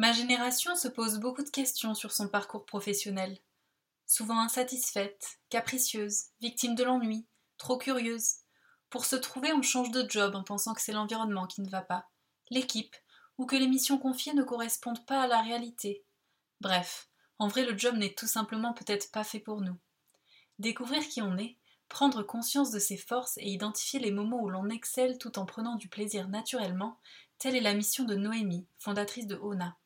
Ma génération se pose beaucoup de questions sur son parcours professionnel. Souvent insatisfaite, capricieuse, victime de l'ennui, trop curieuse. Pour se trouver, on change de job en pensant que c'est l'environnement qui ne va pas, l'équipe, ou que les missions confiées ne correspondent pas à la réalité. Bref, en vrai, le job n'est tout simplement peut-être pas fait pour nous. Découvrir qui on est, prendre conscience de ses forces et identifier les moments où l'on excelle tout en prenant du plaisir naturellement, telle est la mission de Noémie, fondatrice de ONA.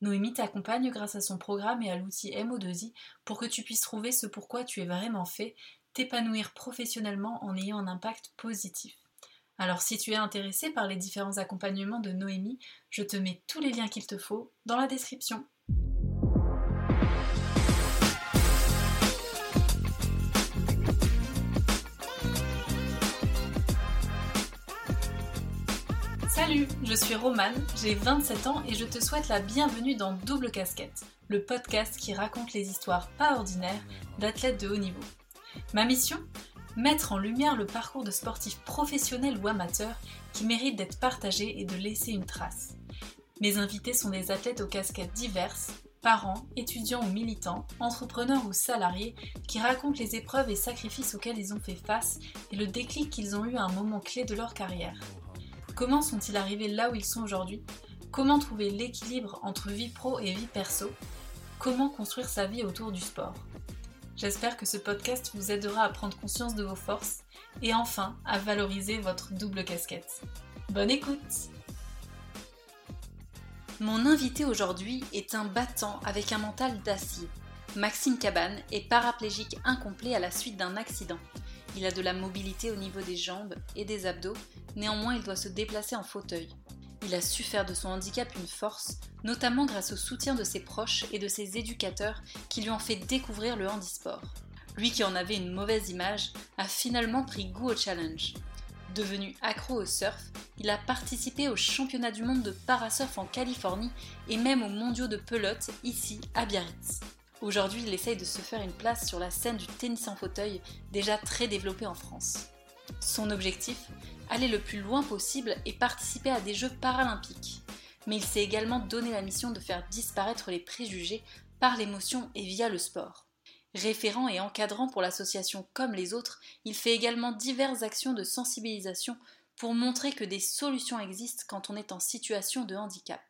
Noémie t'accompagne grâce à son programme et à l'outil MO2I pour que tu puisses trouver ce pourquoi tu es vraiment fait, t'épanouir professionnellement en ayant un impact positif. Alors si tu es intéressé par les différents accompagnements de Noémie, je te mets tous les liens qu'il te faut dans la description. Salut, je suis Romane, j'ai 27 ans et je te souhaite la bienvenue dans Double Casquette, le podcast qui raconte les histoires pas ordinaires d'athlètes de haut niveau. Ma mission Mettre en lumière le parcours de sportifs professionnels ou amateurs qui méritent d'être partagés et de laisser une trace. Mes invités sont des athlètes aux casquettes diverses, parents, étudiants ou militants, entrepreneurs ou salariés, qui racontent les épreuves et sacrifices auxquels ils ont fait face et le déclic qu'ils ont eu à un moment clé de leur carrière. Comment sont-ils arrivés là où ils sont aujourd'hui? Comment trouver l'équilibre entre vie pro et vie perso? Comment construire sa vie autour du sport? J'espère que ce podcast vous aidera à prendre conscience de vos forces et enfin à valoriser votre double casquette. Bonne écoute Mon invité aujourd'hui est un battant avec un mental d'acier. Maxime Cabane est paraplégique incomplet à la suite d'un accident. Il a de la mobilité au niveau des jambes et des abdos, néanmoins il doit se déplacer en fauteuil. Il a su faire de son handicap une force, notamment grâce au soutien de ses proches et de ses éducateurs qui lui ont fait découvrir le handisport. Lui qui en avait une mauvaise image a finalement pris goût au challenge. Devenu accro au surf, il a participé aux championnats du monde de parasurf en Californie et même aux mondiaux de pelote ici à Biarritz. Aujourd'hui, il essaye de se faire une place sur la scène du tennis en fauteuil, déjà très développé en France. Son objectif Aller le plus loin possible et participer à des Jeux paralympiques. Mais il s'est également donné la mission de faire disparaître les préjugés par l'émotion et via le sport. Référent et encadrant pour l'association comme les autres, il fait également diverses actions de sensibilisation pour montrer que des solutions existent quand on est en situation de handicap.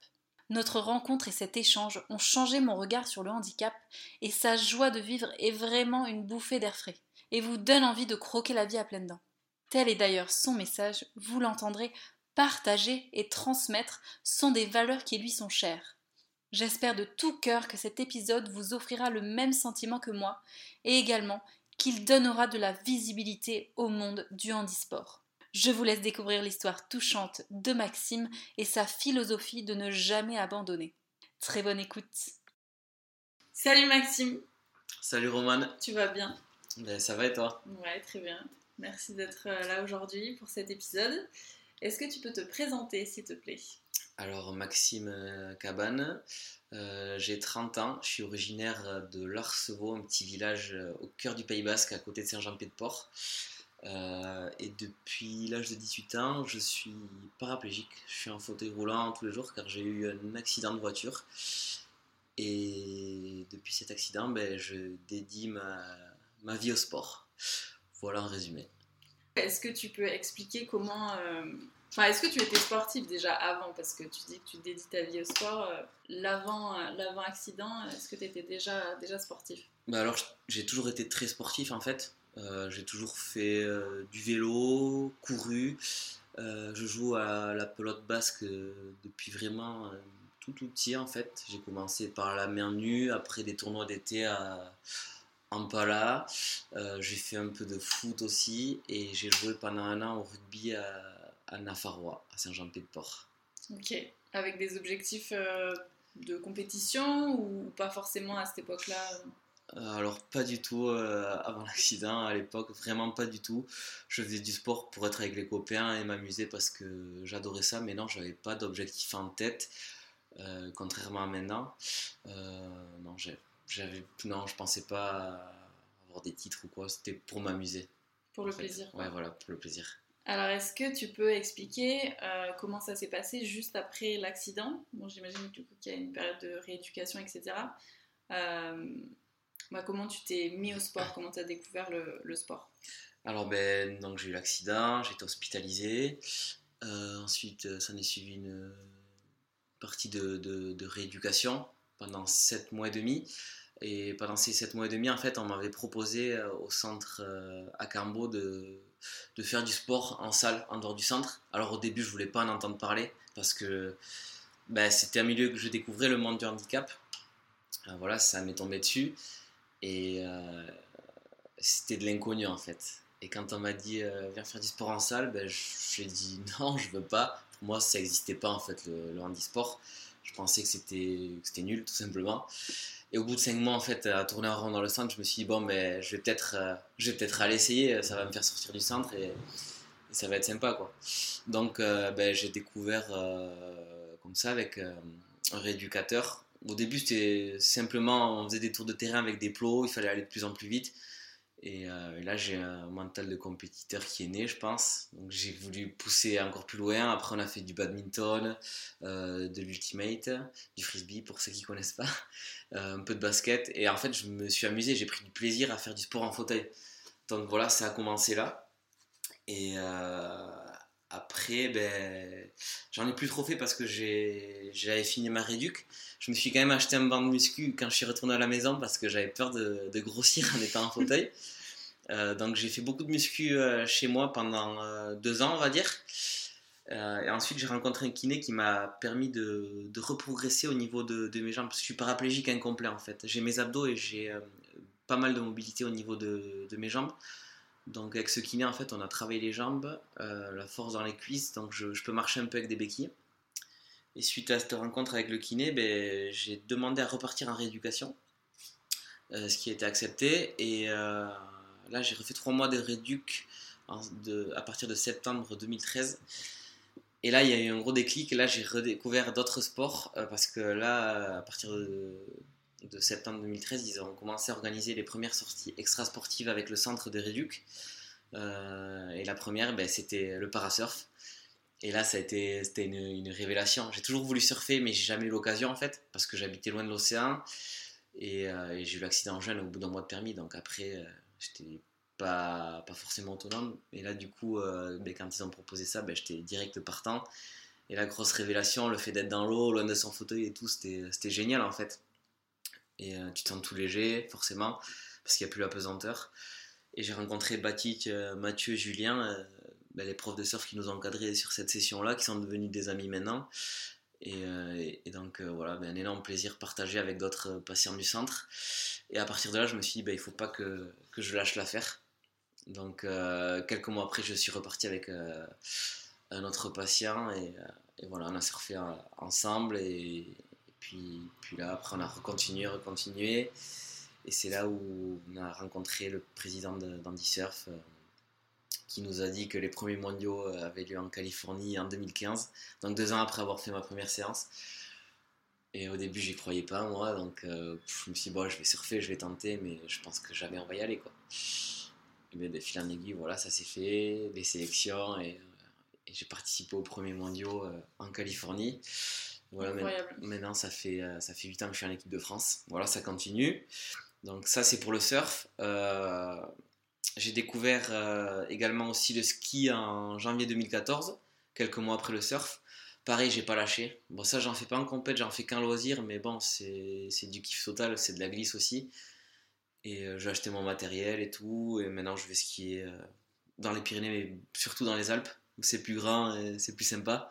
Notre rencontre et cet échange ont changé mon regard sur le handicap et sa joie de vivre est vraiment une bouffée d'air frais et vous donne envie de croquer la vie à pleines dents. Tel est d'ailleurs son message, vous l'entendrez, partager et transmettre sont des valeurs qui lui sont chères. J'espère de tout cœur que cet épisode vous offrira le même sentiment que moi et également qu'il donnera de la visibilité au monde du handisport. Je vous laisse découvrir l'histoire touchante de Maxime et sa philosophie de ne jamais abandonner. Très bonne écoute. Salut Maxime. Salut Romane. Tu vas bien? Ben, Ça va et toi? Ouais, très bien. Merci d'être euh, là aujourd'hui pour cet épisode. Est-ce que tu peux te présenter, s'il te plaît? Alors, Maxime euh, Cabane, euh, j'ai 30 ans, je suis originaire de Larceveau, un petit village au cœur du Pays Basque, à côté de Saint-Jean-Pied-de-Port. Euh, et depuis l'âge de 18 ans, je suis paraplégique. Je suis en fauteuil roulant tous les jours car j'ai eu un accident de voiture. Et depuis cet accident, ben, je dédie ma, ma, vie au sport. Voilà en résumé. Est-ce que tu peux expliquer comment... Euh, enfin, est-ce que tu étais sportif déjà avant? Parce que tu dis que tu dédies ta vie au sport. Euh, l'avant, l'avant accident, est-ce que tu étais déjà, déjà sportif bah Alors, j'ai toujours été très sportif en fait. Euh, j'ai toujours fait euh, du vélo, couru. Euh, je joue à la pelote basque depuis vraiment tout tout petit en fait. J'ai commencé par la mer nue, après des tournois d'été à Ampala. j'ai fait un peu de foot aussi et j'ai joué pendant un an au rugby à, à à Saint-Jean-Pied-de-Port. Ok, avec des objectifs de compétition ou pas forcément à cette époque-là? Alors pas du tout euh, avant l'accident, à l'époque, vraiment pas du tout. Je faisais du sport pour être avec les copains et m'amuser parce que j'adorais ça, mais non, j'avais pas d'objectif en tête, euh, contrairement à maintenant. non, j'avais, non, je pensais pas avoir des titres ou quoi, c'était pour m'amuser. Pour le plaisir. Ouais, voilà, pour le plaisir. Alors, est-ce que tu peux expliquer euh, comment ça s'est passé juste après l'accident? Bon, j'imagine qu'il y a une période de rééducation, etc. Euh, bah, comment tu t'es mis au sport? Comment tu as découvert le, sport? Alors, ben, j'ai eu l'accident, j'ai été hospitalisé. Euh, ensuite, ça en est suivi une partie de, rééducation pendant 7 mois et demi. Et pendant ces 7 mois et demi, en fait, on m'avait proposé euh, au centre euh, à Cambo de, faire du sport en salle, en dehors du centre. Alors au début, je voulais pas en entendre parler parce que ben, c'était un milieu que je découvrais, le monde du handicap. Euh, voilà, ça m'est tombé dessus. Et c'était de l'inconnu en fait. Et quand on m'a dit viens faire du sport en salle, ben, j'ai dit non, je veux pas. Pour moi, ça n'existait pas en fait le, le handisport. Je pensais que c'était nul tout simplement. Et au bout de 5 mois, en fait, à tourner en rond dans le centre, je me suis dit, bon, ben, je vais peut-être euh, peut aller essayer, ça va me faire sortir du centre et, ça va être sympa, quoi. Donc, euh, ben, j'ai découvert euh, comme ça avec un rééducateur. Au début, c'était simplement, on faisait des tours de terrain avec des plots, il fallait aller de plus en plus vite. Euh, et, là, j'ai un mental de compétiteur qui est né, je pense. Donc, j'ai voulu pousser encore plus loin. Après, on a fait du badminton, euh, de l'ultimate, du frisbee pour ceux qui ne connaissent pas, euh, un peu de basket. Et en fait, je me suis amusé, j'ai pris du plaisir à faire du sport en fauteuil. Donc voilà, ça a commencé là. Et après, ben, j'en ai plus trop fait parce que j'avais fini ma réduc. Je me suis quand même acheté un banc de muscu quand je suis retourné à la maison parce que j'avais peur de, grossir en étant en fauteuil. Euh, donc j'ai fait beaucoup de muscu euh, chez moi pendant euh, deux ans, on va dire. et ensuite j'ai rencontré un kiné qui m'a permis de, de, reprogresser au niveau de, de, mes jambes parce que je suis paraplégique incomplet en fait. J'ai mes abdos et j'ai pas mal de mobilité au niveau de, mes jambes. Donc avec ce kiné, en fait, on a travaillé les jambes, euh, la force dans les cuisses, donc je, peux marcher un peu avec des béquilles. Et suite à cette rencontre avec le kiné, ben, j'ai demandé à repartir en rééducation, euh, ce qui a été accepté. Et euh, là, j'ai refait trois mois de rééduc à partir de septembre 2013. Et là, il y a eu un gros déclic. Là, j'ai redécouvert d'autres sports parce que là, à partir de, de septembre 2013, ils ont commencé à organiser les premières sorties extra-sportives avec le centre de Réduc. Euh, et la première, ben, c'était le parasurf. Et là, ça a été, c'était une, révélation. J'ai toujours voulu surfer, mais j'ai jamais eu l'occasion en fait, parce que j'habitais loin de l'océan. Et, euh, j'ai eu l'accident jeune au bout d'un mois de permis. Donc après, euh, j'étais pas, pas forcément autonome. Et là, du coup, ben, quand ils ont proposé ça, ben, j'étais direct partant. Et la grosse révélation, le fait d'être dans l'eau, loin de son fauteuil et tout, c'était génial en fait et euh, tu te sens tout léger, forcément, parce qu'il n'y a plus la pesanteur. Et j'ai rencontré Batik, euh, Mathieu, Julien, euh, ben, les profs de surf qui nous ont encadrés sur cette session-là, qui sont devenus des amis maintenant. Et, donc voilà, ben, un énorme plaisir partagé avec d'autres patients du centre. Et à partir de là, je me suis dit, ben, il ne faut pas que, que, je lâche l'affaire. Donc quelques mois après, je suis reparti avec un autre patient et, voilà, on a surfé ensemble puis, là, après, on a recontinué, recontinué. Et c'est là où on a rencontré le président d'Andy Surf euh, qui nous a dit que les premiers mondiaux euh, avaient lieu en Californie en 2015, donc deux ans après avoir fait ma première séance. Et au début, j'y croyais pas, moi, donc euh, je me suis dit, bon, je vais surfer, je vais tenter, mais je pense que jamais on va y aller, quoi. Et bien, de fil en aiguille, voilà, ça s'est fait, des sélections, et j'ai participé aux premiers mondiaux en Californie. Voilà, maintenant, ça fait, euh, ça fait 8 ans que je suis en équipe de France. Voilà, ça continue. Donc ça, c'est pour le surf. Euh, j'ai découvert euh, également aussi le ski en janvier 2014, quelques mois après le surf. Pareil, j'ai pas lâché. Bon, ça, j'en fais pas en compète, j'en fais qu'un loisir, mais bon, c'est du kiff total, c'est de la glisse aussi. Et j'ai acheté mon matériel et tout, et maintenant je vais skier dans les Pyrénées, mais surtout dans les Alpes, où c'est plus grand et c'est plus sympa.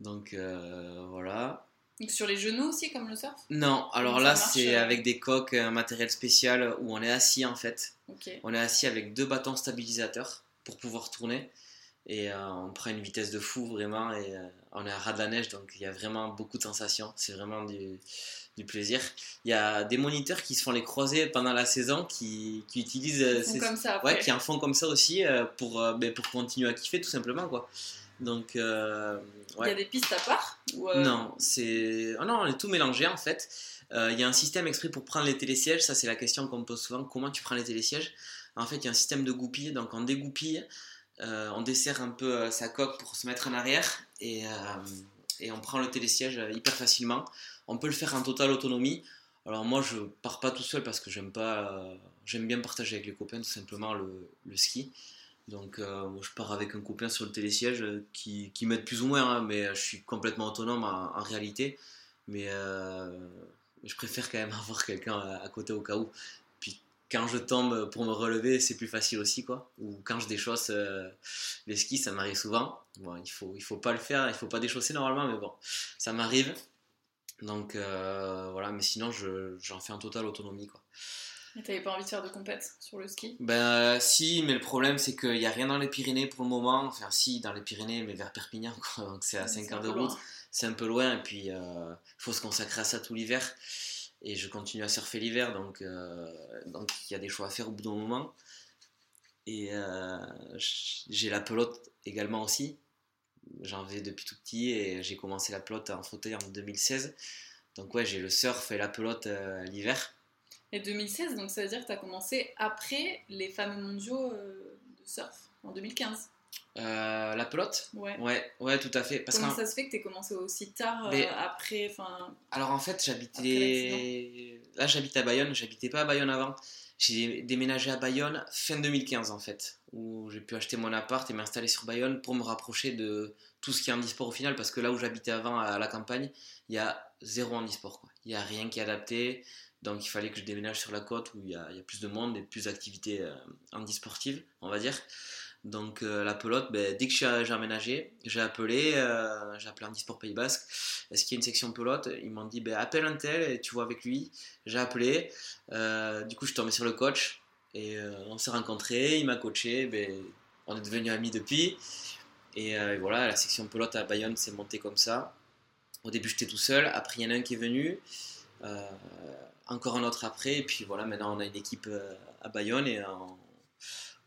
Donc euh, voilà. sur les genoux aussi, comme le surf? Non, alors là, c'est euh, avec des coques, un matériel spécial où on est assis en fait. On est assis avec deux bâtons stabilisateurs pour pouvoir tourner. Et euh, on prend une vitesse de fou vraiment. Et on est à ras de la neige, donc il y a vraiment beaucoup de sensations. C'est vraiment du, du, plaisir. Il y a des moniteurs qui se font les croisés pendant la saison qui, qui utilisent. Ces... comme ça, Ouais, qui en font comme ça aussi pour, ben, pour continuer à kiffer tout simplement. quoi. Donc, euh, Il y a des pistes à part euh, Non, c'est. Oh non, on est tout mélangé en fait. Euh, il y a un système exprès pour prendre les télésièges. Ça, c'est la question qu'on me pose souvent. Comment tu prends les télésièges? En fait, il y a un système de goupille. Donc, on dégoupille. on dessert un peu sa coque pour se mettre en arrière et, et on prend le télésiège hyper facilement. On peut le faire en totale autonomie. Alors moi je pars pas tout seul parce que j'aime pas, j'aime bien partager avec les copains tout simplement le, le ski. Donc euh, je pars avec un copain sur le télésiège euh, qui, qui m'aide plus ou moins, hein, mais je suis complètement autonome en, réalité. Mais euh, je préfère quand même avoir quelqu'un à, côté au cas où. Puis quand je tombe pour me relever, c'est plus facile aussi. quoi. Ou quand je déchausse les skis, ça m'arrive souvent. Bon, il ne faut, il faut pas le faire, il faut pas déchausser normalement, mais bon, ça m'arrive. Donc voilà, mais sinon j'en fais en totale autonomie. quoi. T'avais pas envie de faire de compète sur le ski? Ben si, mais le problème c'est qu'il n'y a rien dans les Pyrénées pour le moment. Enfin si, dans les Pyrénées, mais vers Perpignan, donc c'est à 5 heures de route. C'est un peu loin et puis il euh, faut se consacrer à ça tout l'hiver. Et je continue à surfer l'hiver, donc euh, donc il y a des choix à faire au bout d'un moment. Et euh, j'ai la pelote également aussi. J'en vais depuis tout petit et j'ai commencé la pelote en fauteuil en 2016. Donc ouais, j'ai le surf et la pelote l'hiver. Et 2016, donc ça veut dire que tu as commencé après les fameux mondiaux euh, de surf, en 2015. Euh, la pelote? Ouais. ouais. ouais, tout à fait. Parce Comment ça se fait que tu commencé aussi tard euh, après Alors en fait, j'habitais. Là, j'habite à Bayonne, j'habitais pas à Bayonne avant. J'ai déménagé à Bayonne fin 2015 en fait, où j'ai pu acheter mon appart et m'installer sur Bayonne pour me rapprocher de tout ce qui est handisport au final, parce que là où j'habitais avant à la campagne, il y a zéro handisport. Il n'y a rien qui est adapté. Donc il fallait que je déménage sur la côte où il y a, plus de monde et plus d'activités euh, handisportives, on va dire. Donc euh, la pelote, ben, dès que j'ai aménagé, j'ai appelé, euh, j'ai appelé Handisport Pays Basque. Est-ce qu'il y a une section pelote? Ils m'ont dit ben, appelle un tel et tu vois avec lui. J'ai appelé. du coup, je suis tombé sur le coach et on s'est rencontrés. Il m'a coaché. Ben, on est devenus amis depuis. Et, voilà, la section pelote à Bayonne s'est montée comme ça. Au début, j'étais tout seul. Après, il y en a un qui est venu encore un autre après. Et puis voilà, maintenant on a une équipe euh, à Bayonne et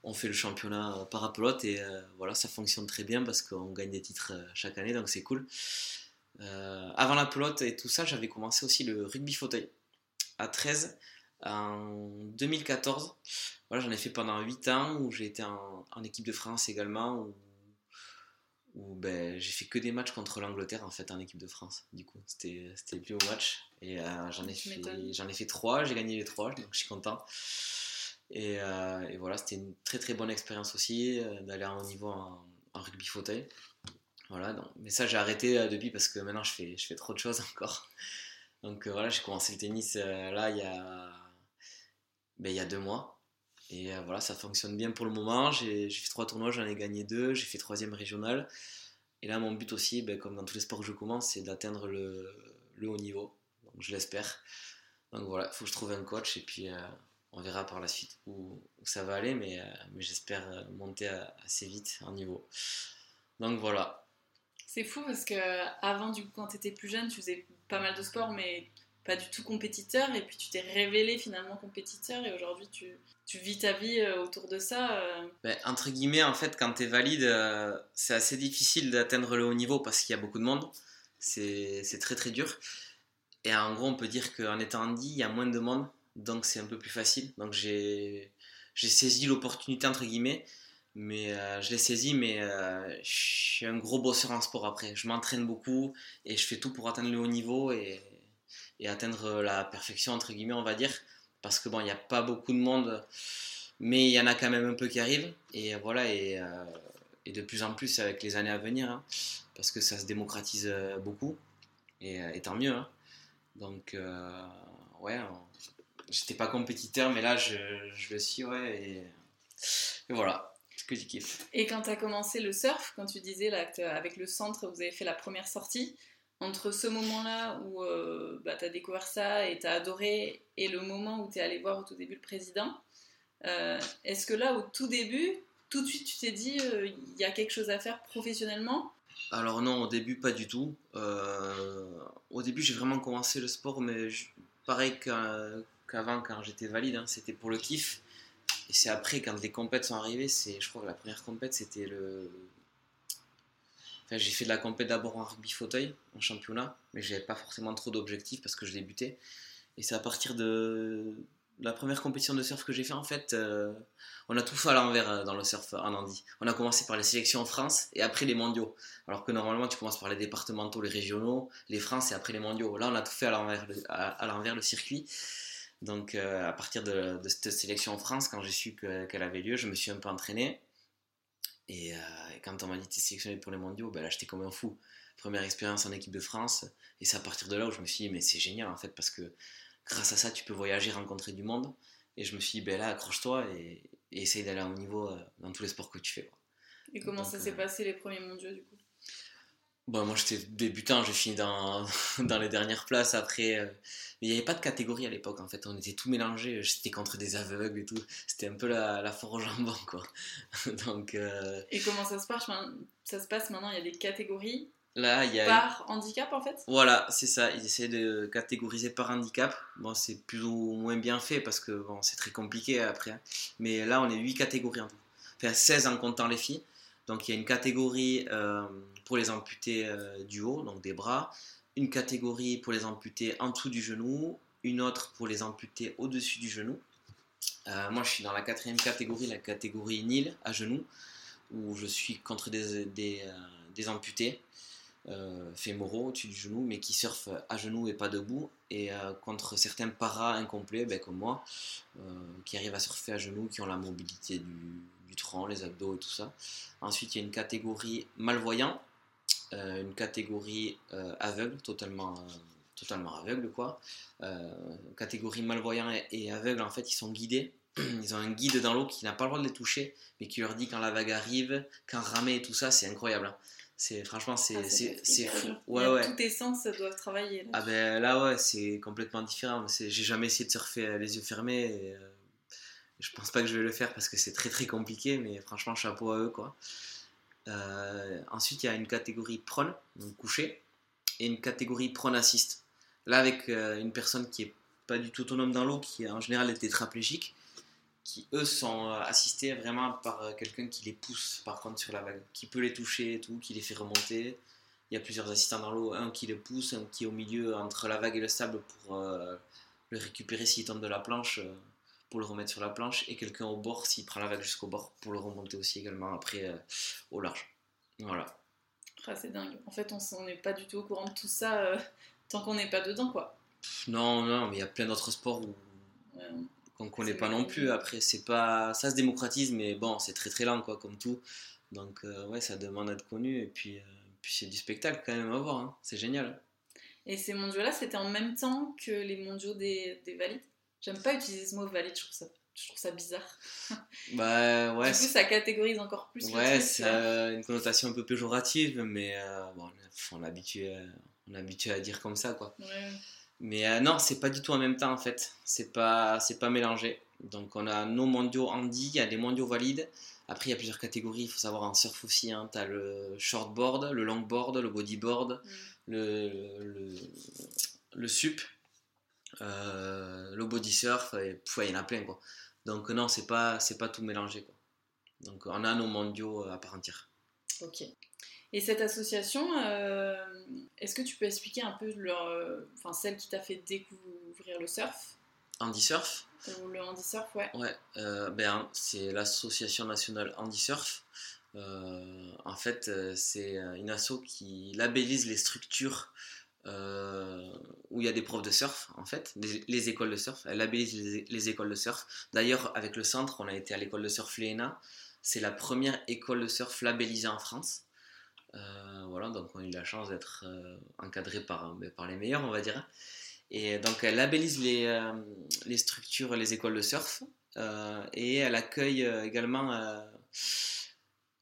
on, fait le championnat par pelote et euh, voilà, ça fonctionne très bien parce qu'on gagne des titres euh, chaque année, donc c'est cool. avant la pelote et tout ça, j'avais commencé aussi le rugby fauteuil à 13 en 2014. Voilà, j'en ai fait pendant 8 ans où j'ai été en, équipe de France également. Où ben, j'ai fait que des matchs contre l'Angleterre en fait en équipe de France. Du coup, c'était le plus haut match. Et euh, j'en ai, ai fait trois, j'ai gagné les trois, donc je suis content. Et, euh, et voilà, c'était une très très bonne expérience aussi euh, d'aller à un niveau en, rugby fauteuil. Voilà, donc, mais ça j'ai arrêté depuis parce que maintenant je fais, je fais trop de choses encore. Donc voilà, j'ai commencé le tennis là il y, a, ben, il y a deux mois. Et voilà, ça fonctionne bien pour le moment. J'ai, fait trois tournois, j'en ai gagné deux, j'ai fait troisième régional. Et là, mon but aussi, ben, comme dans tous les sports que je commence, c'est d'atteindre le, le haut niveau je l'espère. Donc voilà, il faut que je trouve un coach et puis euh, on verra par la suite où, ça va aller, mais, euh, mais j'espère euh, monter assez vite en niveau. Donc voilà. C'est fou parce que avant, du coup, quand tu étais plus jeune, tu faisais pas mal de sport, mais pas du tout compétiteur, et puis tu t'es révélé finalement compétiteur, et aujourd'hui tu, tu, vis ta vie autour de ça. Ben, entre guillemets, en fait, quand tu es valide, c'est assez difficile d'atteindre le haut niveau parce qu'il y a beaucoup de monde. C'est très très dur. Et en gros, on peut dire qu'en étant handi, il y a moins de monde, donc c'est un peu plus facile. Donc j'ai saisi l'opportunité, entre guillemets, mais euh, je l'ai saisi, mais euh, je suis un gros bosseur en sport après. Je m'entraîne beaucoup et je fais tout pour atteindre le haut niveau et, et atteindre la perfection, entre guillemets, on va dire. Parce que bon, il n'y a pas beaucoup de monde, mais il y en a quand même un peu qui arrivent. Et voilà, et, euh, et de plus en plus avec les années à venir, hein, parce que ça se démocratise beaucoup, et, et tant mieux. Hein. Donc, euh, ouais, j'étais pas compétiteur, mais là, je, je le suis, ouais, et, voilà, ce que je kiffe. Et quand tu as commencé le surf, quand tu disais avec le centre, vous avez fait la première sortie, entre ce moment-là où euh, bah, tu as découvert ça et tu as adoré, et le moment où tu es allé voir au tout début le président, euh, est-ce que là, au tout début, tout de suite, tu t'es dit, il y a quelque chose à faire professionnellement? Alors non, au début pas du tout. Euh, au début j'ai vraiment commencé le sport, mais pareil qu'avant quand j'étais valide, hein, c'était pour le kiff. Et c'est après quand les compètes sont arrivées, je crois que la première compète c'était le... J'ai fait de la compète d'abord en rugby fauteuil, en championnat, mais j'avais pas forcément trop d'objectifs parce que je débutais. Et c'est à partir de, la première compétition de surf que j'ai fait, en fait, euh, on a tout fait à l'envers euh, dans le surf en Andy. On a commencé par les sélections en France et après les mondiaux. Alors que normalement, tu commences par les départementaux, les régionaux, les France et après les mondiaux. Là, on a tout fait à l'envers, à, le circuit. Donc, euh, à partir de, cette sélection en France, quand j'ai su qu'elle avait lieu, je me suis un peu entraîné. Et, quand on m'a dit que tu es sélectionné pour les mondiaux, ben là, j'étais comme un fou. Première expérience en équipe de France. Et c'est à partir de là où je me suis dit, mais c'est génial en fait, parce que grâce à ça, tu peux voyager, rencontrer du monde. Et je me suis dit, ben là, accroche-toi et, essaye d'aller à un niveau euh, dans tous les sports que tu fais. Et comment ça s'est euh, passé les premiers mondiaux du coup? Bon, moi j'étais débutant, j'ai fini dans, dans, les dernières places après. Euh, mais il n'y avait pas de catégorie à l'époque en fait, on était tout mélangés. J'étais contre des aveugles et tout. C'était un peu la, la foire au jambon quoi. Donc, Et comment ça se passe Ça se passe maintenant, il y a des catégories Là, il y a... Par handicap en fait? Voilà, c'est ça. Ils essaient de catégoriser par handicap. Bon, c'est plus ou moins bien fait parce que bon, c'est très compliqué après. Hein. Mais là, on est 8 catégories en tout. Enfin, 16 en comptant les filles. Donc, il y a une catégorie euh, pour les amputés euh, du haut, donc des bras. Une catégorie pour les amputés en dessous du genou. Une autre pour les amputés au-dessus du genou. Euh, moi, je suis dans la quatrième catégorie, la catégorie nil à genoux, où je suis contre des, des, des amputés euh, fémoraux au-dessus du genou, mais qui surfent à genoux et pas debout, et euh, contre certains paras incomplets, ben, comme moi, euh, qui arrivent à surfer à genoux, qui ont la mobilité du, du tronc, les abdos et tout ça. Ensuite, il y a une catégorie malvoyant, une catégorie aveugle, totalement totalement aveugle quoi. catégorie malvoyant et, aveugle en fait ils sont guidés. Ils ont un guide dans l'eau qui n'a pas le droit de les toucher, mais qui leur dit quand la vague arrive, quand ramer et tout ça, c'est incroyable. Hein. C'est franchement c'est ah, c'est fou. Ouais ouais. Tous tes sens doivent travailler. Là. Ah ben là ouais, c'est complètement différent. J'ai jamais essayé de surfer euh, les yeux fermés. Et, euh, je pense pas que je vais le faire parce que c'est très très compliqué, mais franchement chapeau à eux quoi. Euh, ensuite il y a une catégorie prone, donc couché, et une catégorie prone assist. Là avec une personne qui est pas du tout autonome dans l'eau, qui en général est tétraplégique, qui eux sont euh, assistés vraiment par euh, quelqu'un qui les pousse par contre sur la vague, qui peut les toucher et tout, qui les fait remonter. Il y a plusieurs assistants dans l'eau, un qui les pousse, un qui est au milieu entre la vague et le sable pour euh, le récupérer s'il tombe de la planche, pour le remettre sur la planche, et quelqu'un au bord s'il prend la vague jusqu'au bord pour le remonter aussi également après au large. Voilà. Ah, c'est dingue. En fait, on n'est pas du tout au courant de tout ça tant qu'on n'est pas dedans, quoi. Non, non, mais il y a plein d'autres sports où qu'on connaît pas non plus. Après, c'est pas, ça se démocratise, mais bon, c'est très très lent, quoi, comme tout. Donc, euh, ouais, ça demande à être connu. Et puis, euh, puis c'est du spectacle quand même à voir. Hein. C'est génial. Et ces mondiaux-là, c'était en même temps que les mondiaux des, des valides? J'aime pas utiliser ce mot valide, je trouve ça, je trouve ça bizarre. Bah ouais. Du coup, ça catégorise encore plus. Ouais, c'est une connotation un peu péjorative, mais euh, bon, on est habitué, on habitué à dire comme ça, quoi. Ouais. Mais euh, non, c'est pas du tout en même temps en fait. C'est pas, c'est pas mélangé. Donc on a nos mondiaux handi, il y a des mondiaux valides. Après, il y a plusieurs catégories. Il faut savoir en surf aussi. Hein. Tu as le shortboard, le longboard, le bodyboard, mm. le, le, le, sup, euh, le body surf. Et, il y en a plein quoi. Donc non, c'est pas, c'est pas tout mélangé quoi. Donc on a nos mondiaux euh, à part entière. Ok. Et cette association, euh, est-ce que tu peux expliquer un peu leur, euh, enfin celle qui t'a fait découvrir le surf? Andy Surf Ou le Andy Surf, ouais. Ouais, euh, ben, c'est l'association nationale Andy Surf. en fait, c'est une asso qui labellise les structures où il y a des profs de surf, en fait, les, écoles de surf. Elle labellise les, les écoles de surf. D'ailleurs, avec le centre, on a été à l'école de surf Léna. C'est la première école de surf labellisée en France. Euh, voilà, donc on a eu la chance d'être euh, encadré par, ben, par les meilleurs, on va dire. Et donc elle labellise les, euh, les structures, les écoles de surf, et elle accueille également.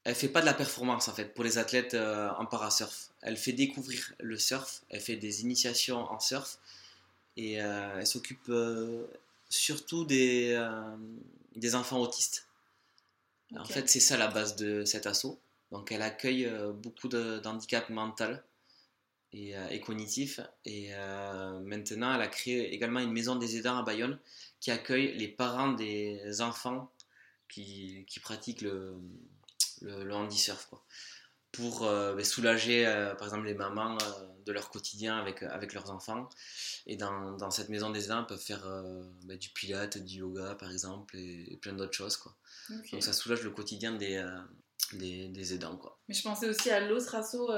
Elle fait pas de la performance en fait pour les athlètes en parasurf. Elle fait découvrir le surf, elle fait des initiations en surf, et elle s'occupe surtout des, des enfants autistes. En fait, c'est ça la base de cet assaut. Donc elle accueille euh, beaucoup d'handicaps mentaux et, euh, et, cognitifs. Et euh, maintenant, elle a créé également une maison des aidants à Bayonne qui accueille les parents des enfants qui, qui pratiquent le, le, le handisurf. Quoi. pour ben, soulager, par exemple, les mamans de leur quotidien avec, avec leurs enfants. Et dans, dans cette maison des aidants, peuvent faire ben, du pilates, du yoga, par exemple, et, plein d'autres choses. Quoi. Donc ça soulage le quotidien des, des, des, aidants. Quoi. Mais je pensais aussi à l'autre asso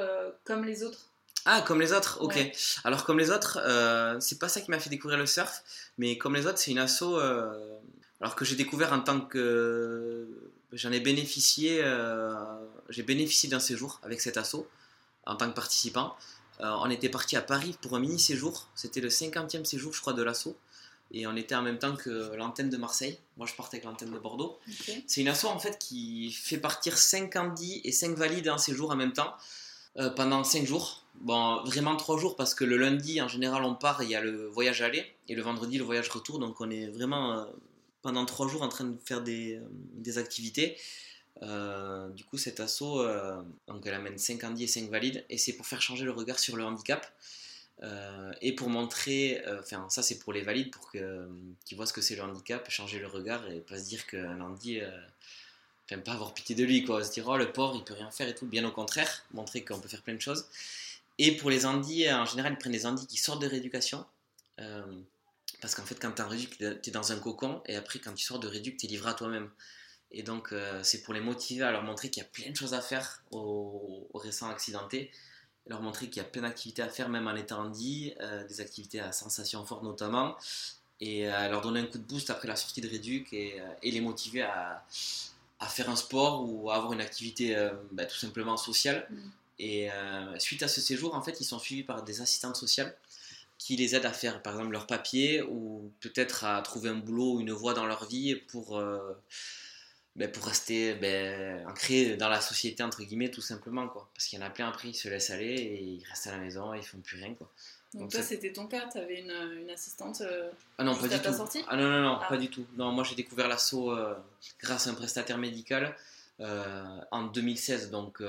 comme les autres. Ah, comme les autres Ok. Alors, comme les autres, euh, c'est pas ça qui m'a fait découvrir le surf, mais comme les autres, c'est une asso. Euh, alors que j'ai découvert en tant que. J'en ai bénéficié. Euh, j'ai bénéficié d'un séjour avec cet asso en tant que participant. on était parti à Paris pour un mini séjour. C'était le 50e séjour, je crois, de l'asso. Et on était en même temps que l'antenne de Marseille. Moi, je partais avec l'antenne de Bordeaux. C'est une asso en fait qui fait partir 5 candis et 5 valides en séjour en même temps pendant 5 jours. Bon, vraiment trois jours parce que le lundi, en général, on part, il y a le voyage aller et le vendredi, le voyage retour. Donc, on est vraiment euh, pendant trois jours en train de faire des, euh, activités. Euh, du coup, cet assaut, donc elle amène 5 handis et 5 valides et c'est pour faire changer le regard sur le handicap. et pour montrer, enfin, ça c'est pour les valides pour qu'ils voient ce que c'est le handicap, changer le regard et pas se dire qu'un handi enfin pas avoir pitié de lui quoi, se dire oh le pauvre il peut rien faire et tout, bien au contraire, montrer qu'on peut faire plein de choses. Et pour les Andis, en général, ils prennent des Andis qui sortent de rééducation. Euh, parce qu'en fait, quand tu es en réduc, tu es dans un cocon. Et après, quand tu sors de réduc, tu es livré à toi-même. Et donc, euh, c'est pour les motiver à leur montrer qu'il y a plein de choses à faire aux, récents accidentés. Leur montrer qu'il y a plein d'activités à faire, même en étant Andy, euh, des activités à sensation forte notamment. Et leur donner un coup de boost après la sortie de réduc et, les motiver à, faire un sport ou à avoir une activité bah, tout simplement sociale. Mm. Et euh, suite à ce séjour, en fait, ils sont suivis par des assistantes sociales qui les aident à faire, par exemple, leur papier ou peut-être à trouver un boulot ou une voie dans leur vie pour, euh, ben, pour rester ben, ancrés dans la société, entre guillemets, tout simplement. Quoi. Parce qu'il y en a plein après, ils se laissent aller et ils restent à la maison et ils font plus rien. Quoi. Donc, toi, c'était ton cas, tu avais une, une, assistante euh, ah non, pas du tout. ah non, non, non, ah. pas du tout. Non, moi j'ai découvert l'assaut grâce à un prestataire médical en 2016, donc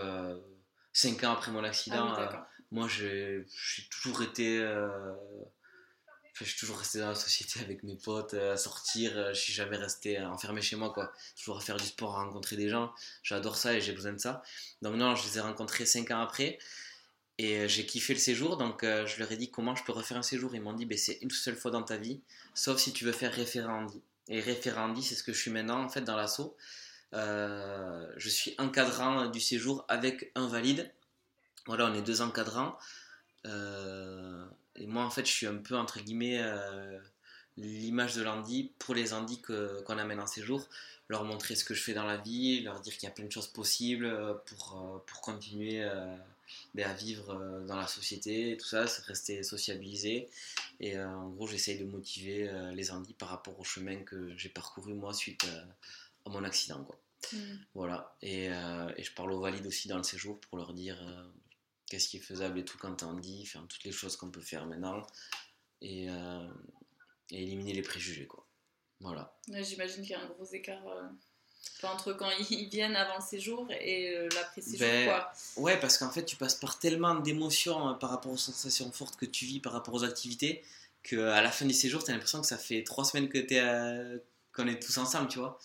5 ans après mon accident, ah euh, moi j'ai toujours été. Euh, je suis toujours resté dans la société avec mes potes, euh, à sortir. Je suis jamais resté enfermé chez moi, quoi. Toujours à faire du sport, à rencontrer des gens. J'adore ça et j'ai besoin de ça. Donc, non, je les ai rencontrés 5 ans après. Et j'ai kiffé le séjour, donc je leur ai dit comment je peux refaire un séjour. Ils m'ont dit ben, c'est une seule fois dans ta vie, sauf si tu veux faire référendum. Et référendum, c'est ce que je suis maintenant en fait dans l'assaut. Euh, je suis encadrant du séjour avec un valide. Voilà, on est deux encadrants. Euh, et moi, en fait, je suis un peu, entre guillemets, euh, l'image de l'Andy pour les Andis qu'on amène en séjour. Leur montrer ce que je fais dans la vie, leur dire qu'il y a plein de choses possibles pour, pour continuer ben, à vivre dans la société, tout ça, rester sociabilisé. Et en gros, j'essaye de motiver les Andis par rapport au chemin que j'ai parcouru moi suite à mon accident. Quoi. Mm. Voilà. Et, euh, et, je parle aux valides aussi dans le séjour pour leur dire euh, qu'est-ce qui est faisable et tout quand on dit, faire toutes les choses qu'on peut faire maintenant et, euh, et, éliminer les préjugés. Quoi. Voilà. J'imagine qu'il y a un gros écart. entre quand ils viennent avant le séjour et l'après-séjour, ben, quoi. Ouais, parce qu'en fait, tu passes par tellement d'émotions par rapport aux sensations fortes que tu vis, par rapport aux activités, qu'à la fin du séjour, tu as l'impression que ça fait trois semaines que tu es, qu'on est tous ensemble, tu vois.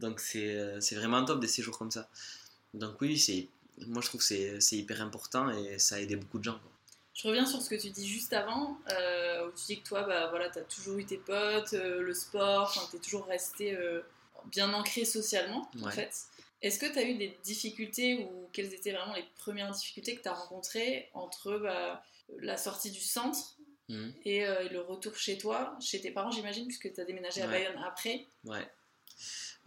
Donc euh, c'est vraiment top des séjours comme ça. Donc oui, c'est moi je trouve que c'est hyper important et ça a aidé beaucoup de gens. Je reviens sur ce que tu dis juste avant, euh, où tu dis que toi, bah, voilà, tu as toujours eu tes potes, euh, le sport, tu es toujours resté bien ancré socialement, en fait. Est-ce que tu as eu des difficultés ou quelles étaient vraiment les premières difficultés que tu as rencontrées entre bah, la sortie du centre mmh. et, le retour chez toi, chez tes parents, j'imagine, puisque tu as déménagé à Bayonne après? Ouais.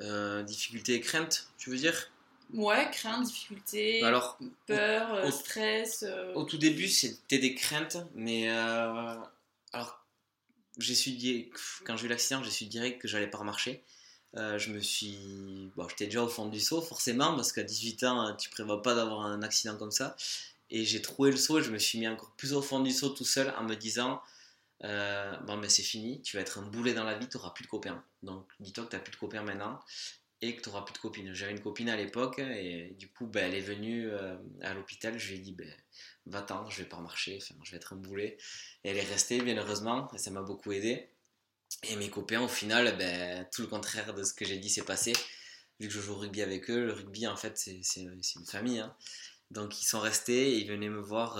Euh, difficulté et crainte, tu veux dire? Ouais, crainte, difficulté, Alors, peur, euh, stress. Euh. Au tout début, c'était des craintes, mais alors j'ai su quand j'ai eu l'accident, j'ai su direct que j'allais pas remarcher. je me suis. Bon, j'étais déjà au fond du saut, forcément, parce qu'à 18 ans, tu prévois pas d'avoir un accident comme ça. Et j'ai trouvé le saut, je me suis mis encore plus au fond du saut tout seul en me disant euh, bon, ben c'est fini, tu vas être un boulet dans la vie, tu n'auras plus de copains. Donc, dis-toi que tu n'as plus de copains maintenant et que tu n'auras plus de copines. J'avais une copine à l'époque et du coup, ben, elle est venue euh, à l'hôpital. Je lui ai dit, ben, va-t'en, je vais pas marcher, je vais être un boulet. Et elle est restée, bien heureusement, et ça m'a beaucoup aidé. Et mes copains, au final, ben, tout le contraire de ce que j'ai dit s'est passé. Vu que je joue au rugby avec eux, le rugby, en fait, c'est une famille. Hein. Donc ils sont restés et ils venaient me voir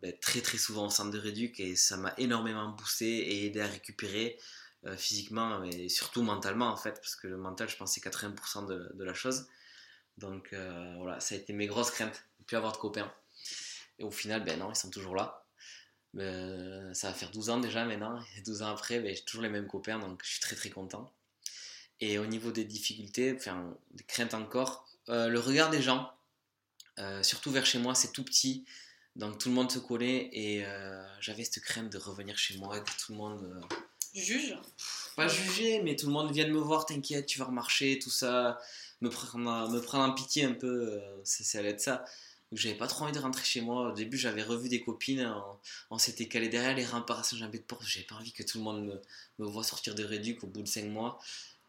ben, très très souvent au centre de réduc et ça m'a énormément boosté et aidé à récupérer physiquement mais surtout mentalement en fait parce que le mental je pense c'est 80% de, la chose. Donc voilà, ça a été mes grosses craintes, de plus avoir de copains. Et au final, ben non, ils sont toujours là. Euh, ça va faire 12 ans déjà maintenant. Et 12 ans après, ben, j'ai toujours les mêmes copains, donc je suis très très content. Et au niveau des difficultés, enfin, des craintes encore, euh, le regard des gens, euh, surtout vers chez moi, c'est tout petit. Donc tout le monde se connaît et j'avais cette crainte de revenir chez moi et que tout le monde. Juge Pas juger, mais tout le monde vient de me voir, t'inquiète, tu vas remarcher, tout ça. Me prendre, me en pitié un peu, ça allait être ça j'avais pas trop envie de rentrer chez moi. Au début, j'avais revu des copines, on, s'était calé derrière les de porte. J'avais pas envie que tout le monde me, me voit sortir de réduc au bout de 5 mois.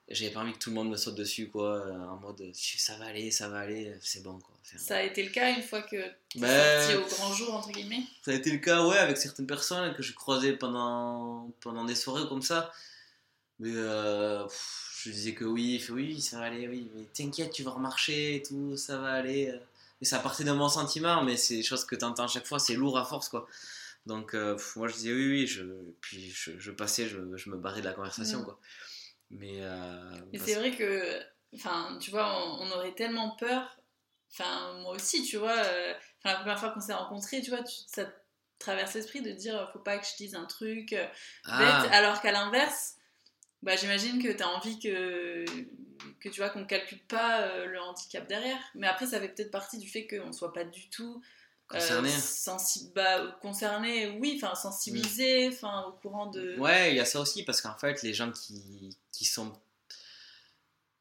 J'avais pas envie que tout le monde me saute dessus, quoi, euh, en mode ça va aller, ça va aller, c'est bon, quoi. ça a été le cas une fois que tu ben, sorti au grand jour, entre guillemets? Ça a été le cas, ouais, avec certaines personnes que je croisais pendant, pendant des soirées comme ça. Mais euh, je disais que oui, oui, ça va aller, oui, mais t'inquiète, tu vas remarcher et tout, ça va aller. Euh et ça partait d'un bon sentiment, mais c'est des choses que tu entends à chaque fois, c'est lourd à force, quoi. Donc, euh, moi, je disais oui, oui, je, puis je, passais, je, me barrais de la conversation, quoi. Mais, euh, mais c'est vrai que, enfin, tu vois, on, aurait tellement peur, enfin, moi aussi, tu vois, euh, la première fois qu'on s'est rencontrés, tu vois, tu, ça traverse l'esprit de dire, faut pas que je dise un truc ah. bête, alors qu'à l'inverse, bah, j'imagine que tu as envie que, que tu vois qu'on calcule pas euh, le handicap derrière. Mais après, ça fait peut-être partie du fait qu'on soit pas du tout euh, concerné. bah, concerné, oui, enfin sensibilisé, mm. enfin au courant de. Ouais, il y a ça aussi parce qu'en fait, les gens qui, qui sont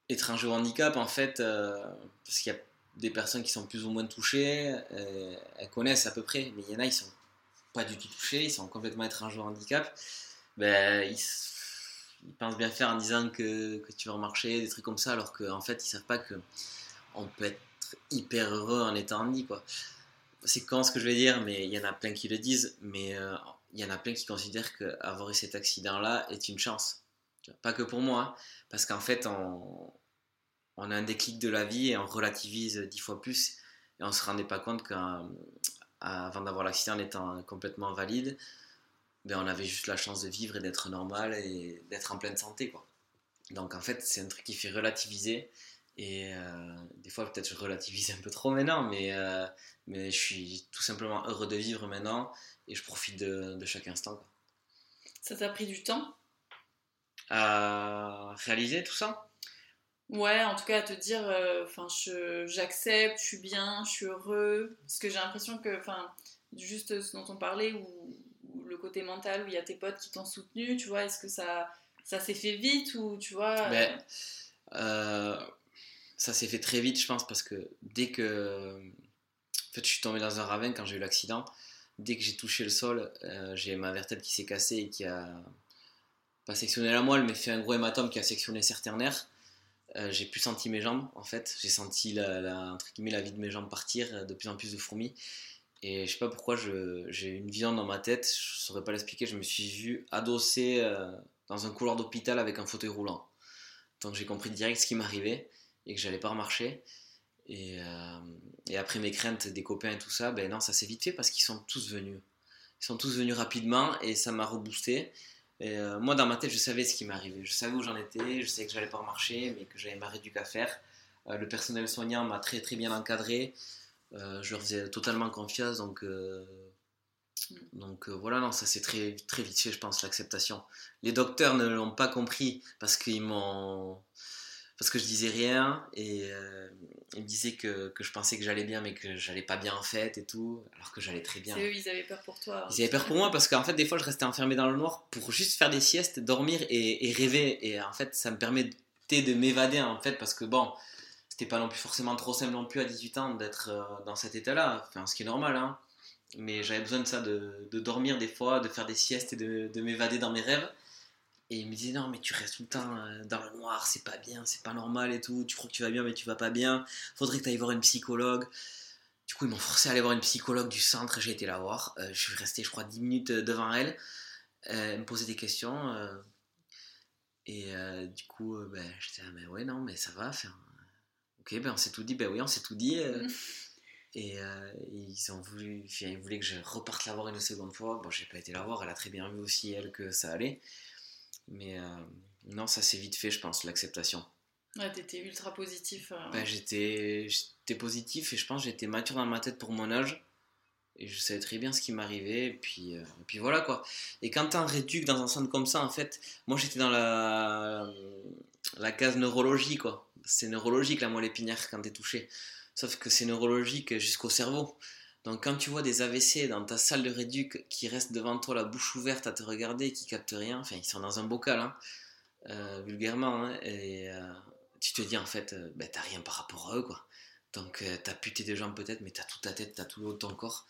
étrangers au handicap, en fait, euh, parce qu'il y a des personnes qui sont plus ou moins touchées, elles connaissent à peu près, mais il y en a, ils sont pas du tout touchés, ils sont complètement étrangers au handicap. Ben, ils ils pensent bien faire en disant que, que tu vas marcher, des trucs comme ça, alors qu'en fait, ils savent pas que on peut être hyper heureux en étant en quoi. C'est quand ce que je vais dire, mais il y en a plein qui le disent, mais euh, il y en a plein qui considèrent qu'avoir eu cet accident-là est une chance. Pas que pour moi, hein, parce qu'en fait, on, on, a un déclic de la vie et on relativise dix fois plus, et on se rendait pas compte qu'avant d'avoir l'accident en étant complètement valide, ben, on avait juste la chance de vivre et d'être normal et d'être en pleine santé. Quoi. Donc en fait, c'est un truc qui fait relativiser. Et euh, des fois, peut-être je relativise un peu trop maintenant, mais, euh, mais je suis tout simplement heureux de vivre maintenant et je profite de, chaque instant. Quoi. Ça t'a pris du temps? À réaliser tout ça? Ouais, en tout cas à te dire, euh, j'accepte, je suis bien, je suis heureux. Parce que j'ai l'impression que, enfin, juste ce dont on parlait, où le côté mental où il y a tes potes qui t'ont soutenu, tu vois, est-ce que ça, ça s'est fait vite ou tu vois? Ben, Ça s'est fait très vite, je pense, parce que dès que. En fait, je suis tombé dans un ravin quand j'ai eu l'accident. Dès que j'ai touché le sol, euh, j'ai ma vertèbre qui s'est cassée et qui a pas sectionné la moelle, mais fait un gros hématome qui a sectionné certains nerfs. j'ai plus senti mes jambes en fait. J'ai senti la, entre guillemets, la vie de mes jambes partir, de plus en plus de fourmis. Et je sais pas pourquoi j'ai une vision dans ma tête, je saurais pas l'expliquer, je me suis vu adossé euh, dans un couloir d'hôpital avec un fauteuil roulant. Donc j'ai compris direct ce qui m'arrivait et que j'allais pas remarcher. Et, euh, et, après mes craintes des copains et tout ça, ben non, ça s'est vite fait parce qu'ils sont tous venus. Ils sont tous venus rapidement et ça m'a reboosté. Euh, moi, dans ma tête, je savais ce qui m'arrivait. Je savais où j'en étais, je savais que j'allais pas remarcher, mais que j'avais ma réduc à faire. le personnel soignant m'a très très bien encadré. Euh, je leur faisais totalement confiance, donc, euh, donc euh, voilà, non, ça c'est très, très vite fait, je pense, l'acceptation. Les docteurs ne l'ont pas compris parce qu'ils m'ont. Parce que je disais rien et ils me disaient que, que je pensais que j'allais bien mais que j'allais pas bien en fait et tout, alors que j'allais très bien. C'est eux, ils avaient peur pour toi. Ils avaient peur pour moi parce qu'en fait, des fois, je restais enfermé dans le noir pour juste faire des siestes, dormir et, et rêver. Et en fait, ça me permettait de m'évader en fait parce que bon, c'était pas non plus forcément trop simple non plus à 18 ans d'être euh, dans cet état-là, enfin, ce qui est normal, hein. mais j'avais besoin de ça, de, de, dormir des fois, de faire des siestes et de, de m'évader dans mes rêves. Et il me disait non mais tu restes tout le temps euh, dans le noir, c'est pas bien, c'est pas normal et tout, tu crois que tu vas bien mais tu vas pas bien, faudrait que tu ailles voir une psychologue. Du coup ils m'ont forcé à aller voir une psychologue du centre, j'ai été la voir, euh, je suis resté je crois 10 minutes devant elle, elle me posait des questions. et du coup, ben, j'étais là, mais ouais, non, mais ça va, Ok, ben on s'est tout dit, ben oui, on s'est tout dit. Euh. Et euh, ils ont voulu, ils voulaient que je reparte la voir une seconde fois. Bon, j'ai pas été la voir, elle a très bien vu aussi, elle, que ça allait. Mais euh, non, ça s'est vite fait, je pense, l'acceptation. Ouais, t'étais ultra positif. euh. Ben, j'étais, j'étais positif et je pense que j'étais mature dans ma tête pour mon âge. Et je savais très bien ce qui m'arrivait. Et puis, euh, et puis voilà quoi. Et quand t'es en réduc dans un centre comme ça, en fait, moi j'étais dans la, la case neurologie quoi. C'est neurologique la moelle épinière quand t'es touché. Sauf que c'est neurologique jusqu'au cerveau. Donc quand tu vois des AVC dans ta salle de réduc qui restent devant toi la bouche ouverte à te regarder et qui captent rien, enfin ils sont dans un bocal, hein, euh, vulgairement, hein, et euh, tu te dis en fait, euh, ben, t'as rien par rapport à eux quoi. Donc euh, t'as pu tes deux jambes peut-être, mais t'as toute ta tête, t'as tout le haut de ton corps.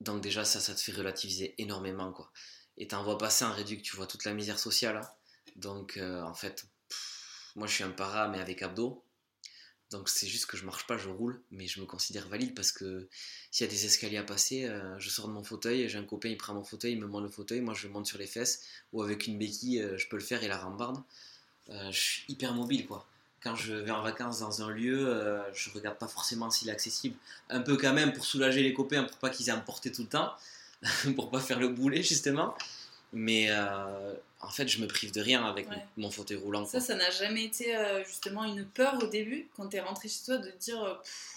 Donc déjà ça, ça te fait relativiser énormément quoi. Et t'en vois passer en réduc, tu vois toute la misère sociale. hein. Donc en fait, moi je suis un para mais avec abdos. Donc c'est juste que je marche pas, je roule, mais je me considère valide parce que s'il y a des escaliers à passer, euh, je sors de mon fauteuil, j'ai un copain, il prend mon fauteuil, il me monte le fauteuil, moi je monte sur les fesses, ou avec une béquille, euh, je peux le faire et la rambarde. Euh, je suis hyper mobile quoi. Quand je vais en vacances dans un lieu, je regarde pas forcément s'il est accessible. Un peu quand même pour soulager les copains, pour pas qu'ils aient à tout le temps, pour pas faire le boulet justement. Mais euh, en fait, je me prive de rien avec Ouais. mon fauteuil roulant. Ça, quoi. ça n'a jamais été euh, justement une peur au début, quand t'es rentré chez toi, de te dire euh, Pff,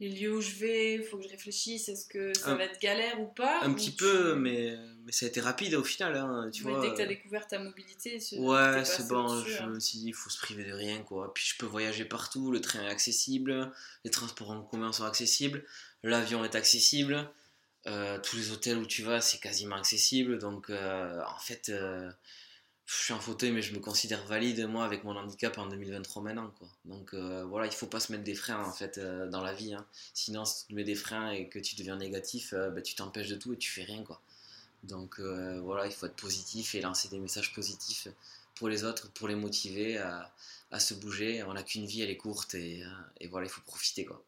les lieux où je vais, il faut que je réfléchisse, est-ce que ça Un- va être galère ou pas Un ou petit tu- peu, mais, mais ça a été rapide au final. hein, tu vois, dès que t'as euh, découvert ta mobilité, tu- Ouais, c'est bon, dessus, je hein. me suis dit, il faut se priver de rien, quoi. Puis je peux voyager partout, le train est accessible, les transports en commun sont accessibles, l'avion est accessible, euh, tous les hôtels où tu vas, c'est quasiment accessible. Donc, euh, en fait, euh, je suis en fauteuil, mais je me considère valide, moi, avec mon handicap en 2023 maintenant, quoi. Donc, voilà, il faut pas se mettre des freins, en fait, dans la vie. hein. Sinon, si tu te mets des freins et que tu deviens négatif, bah, tu t'empêches de tout et tu fais rien, quoi. Donc, voilà, il faut être positif et lancer des messages positifs pour les autres, pour les motiver à, se bouger. On n'a qu'une vie, elle est courte et, et voilà, il faut profiter quoi.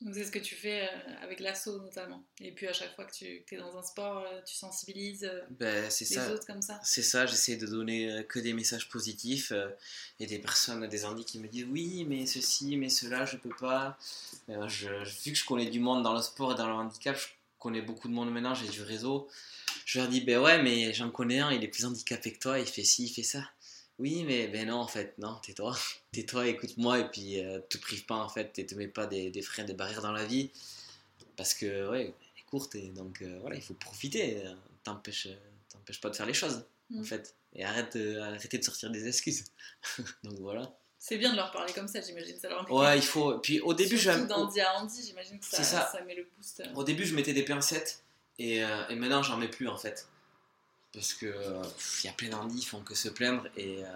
Donc c'est ce que tu fais euh, avec l'assaut notamment. Et puis à chaque fois que tu es dans un sport, euh, tu sensibilises euh, Ben, les ça. autres comme ça. C'est ça, j'essaie de donner que des messages positifs. euh, et des personnes, des handis qui me disent oui, mais ceci, mais cela, je peux pas. Moi, je, vu que je connais du monde dans le sport et dans le handicap, je connais beaucoup de monde maintenant, j'ai du réseau. Je leur dis ben ouais, mais j'en connais un, il est plus handicapé que toi, il fait ci, il fait ça. Oui, mais ben non, en fait, non, tais-toi. Tais-toi, écoute-moi, et puis euh, te prive pas, en fait, et te mets pas des, des freins, des barrières dans la vie. Parce que, ouais, elle est courte, et donc, euh, voilà, il faut profiter. euh, T'empêche pas de faire les choses, en Mm. fait. Et arrête de, arrêtez de sortir des excuses. donc, voilà. C'est bien de leur parler comme ça, j'imagine. Ça leur Ouais, il faut. Puis au début, je d'Andy à Andy, j'imagine que ça, C'est ça. ça met le boost. Au début, je mettais des pincettes et, et maintenant, j'en mets plus en fait. Parce que il y a plein d'andis, ils font que se plaindre et euh,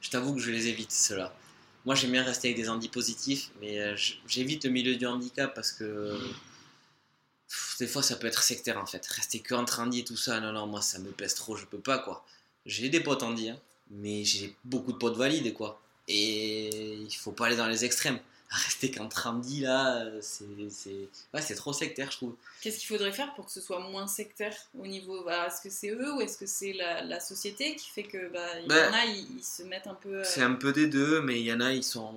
je t'avoue que je les évite ceux-là. Moi, j'aime bien rester avec des handis positifs, mais euh, j'évite le milieu du handicap parce que des fois, ça peut être sectaire en fait. Rester que entre handis et tout ça, non, non, moi, ça me pèse trop, je peux pas quoi. J'ai des potes handis, hein, mais j'ai beaucoup de potes valides quoi. Et il faut pas aller dans les extrêmes. Rester qu'entre handis là, euh, c'est ouais, trop sectaire, je trouve. Qu'est-ce qu'il faudrait faire pour que ce soit moins sectaire au niveau. bah, est-ce que c'est eux ou est-ce que c'est la, la société qui fait que bah, il y Ben, en a, ils, ils se mettent un peu. euh, C'est un peu des deux, mais il y en a, ils sont.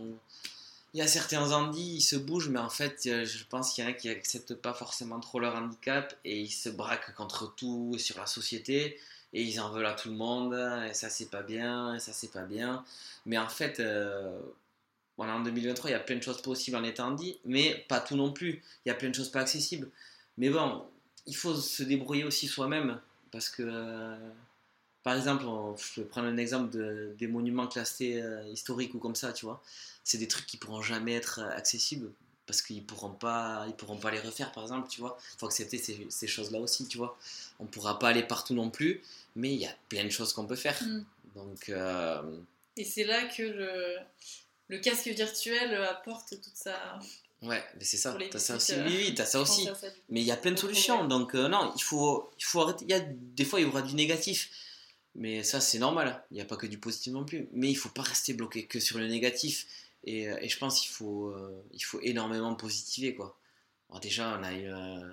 Il y a certains handis, ils se bougent, mais en fait, euh, je pense qu'il y en a qui acceptent pas forcément trop leur handicap et ils se braquent contre tout sur la société et ils en veulent à tout le monde et ça c'est pas bien, et ça c'est pas bien. Mais en fait, euh, voilà, en 2023, il y a plein de choses possibles en étant handi, mais pas tout non plus. Il y a plein de choses pas accessibles. Mais bon, il faut se débrouiller aussi soi-même parce que. euh, par exemple, on- je vais prendre un exemple de- des monuments classés euh, historiques ou comme ça, tu vois. C'est des trucs qui pourront jamais être euh, accessibles parce qu'ils pourront pas, ils pourront pas les refaire, par exemple, tu vois. Il faut accepter ces, ces choses-là aussi, tu vois. On pourra pas aller partout non plus, mais il y a plein de choses qu'on peut faire. Mm. Donc, euh, Et c'est là que le, le casque virtuel apporte toute sa. ouais, mais c'est ça. T'as ça aussi. euh, Oui, oui, t'as ça aussi. ça. Mais il y a plein de solutions. Donc, euh, non, il faut, il faut arrêter. Il y a, des fois, il y aura du négatif. Mais ça, c'est normal. Il n'y a pas que du positif non plus. Mais il faut pas rester bloqué que sur le négatif. Et, euh, et je pense qu'il faut, euh, il faut énormément positiver. Quoi. Alors déjà, on a eu euh,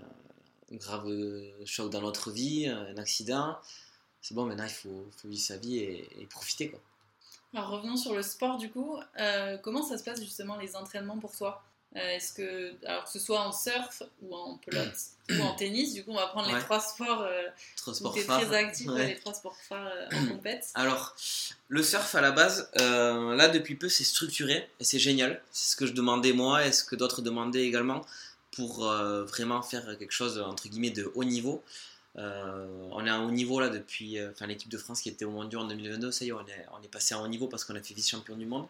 un grave euh, choc dans notre vie, un accident. C'est bon, maintenant, il faut, faut vivre sa vie et, et profiter. Quoi. Alors revenons sur le sport du coup. Euh, comment ça se passe justement les entraînements pour toi? Euh, est-ce que, alors que ce soit en surf ou en pelote ou en tennis, du coup, on va prendre les trois sports. Euh, trois sports très actif, les trois sports phares en compète. Alors, le surf à la base, là depuis peu, c'est structuré et c'est génial. C'est ce que je demandais moi et ce que d'autres demandaient également pour vraiment faire quelque chose entre guillemets de haut niveau. On est à un haut niveau là depuis, enfin l'équipe de France qui était au Mondial en 2022, ça y est, on est, on est passé à haut niveau parce qu'on a fait vice-champion du monde.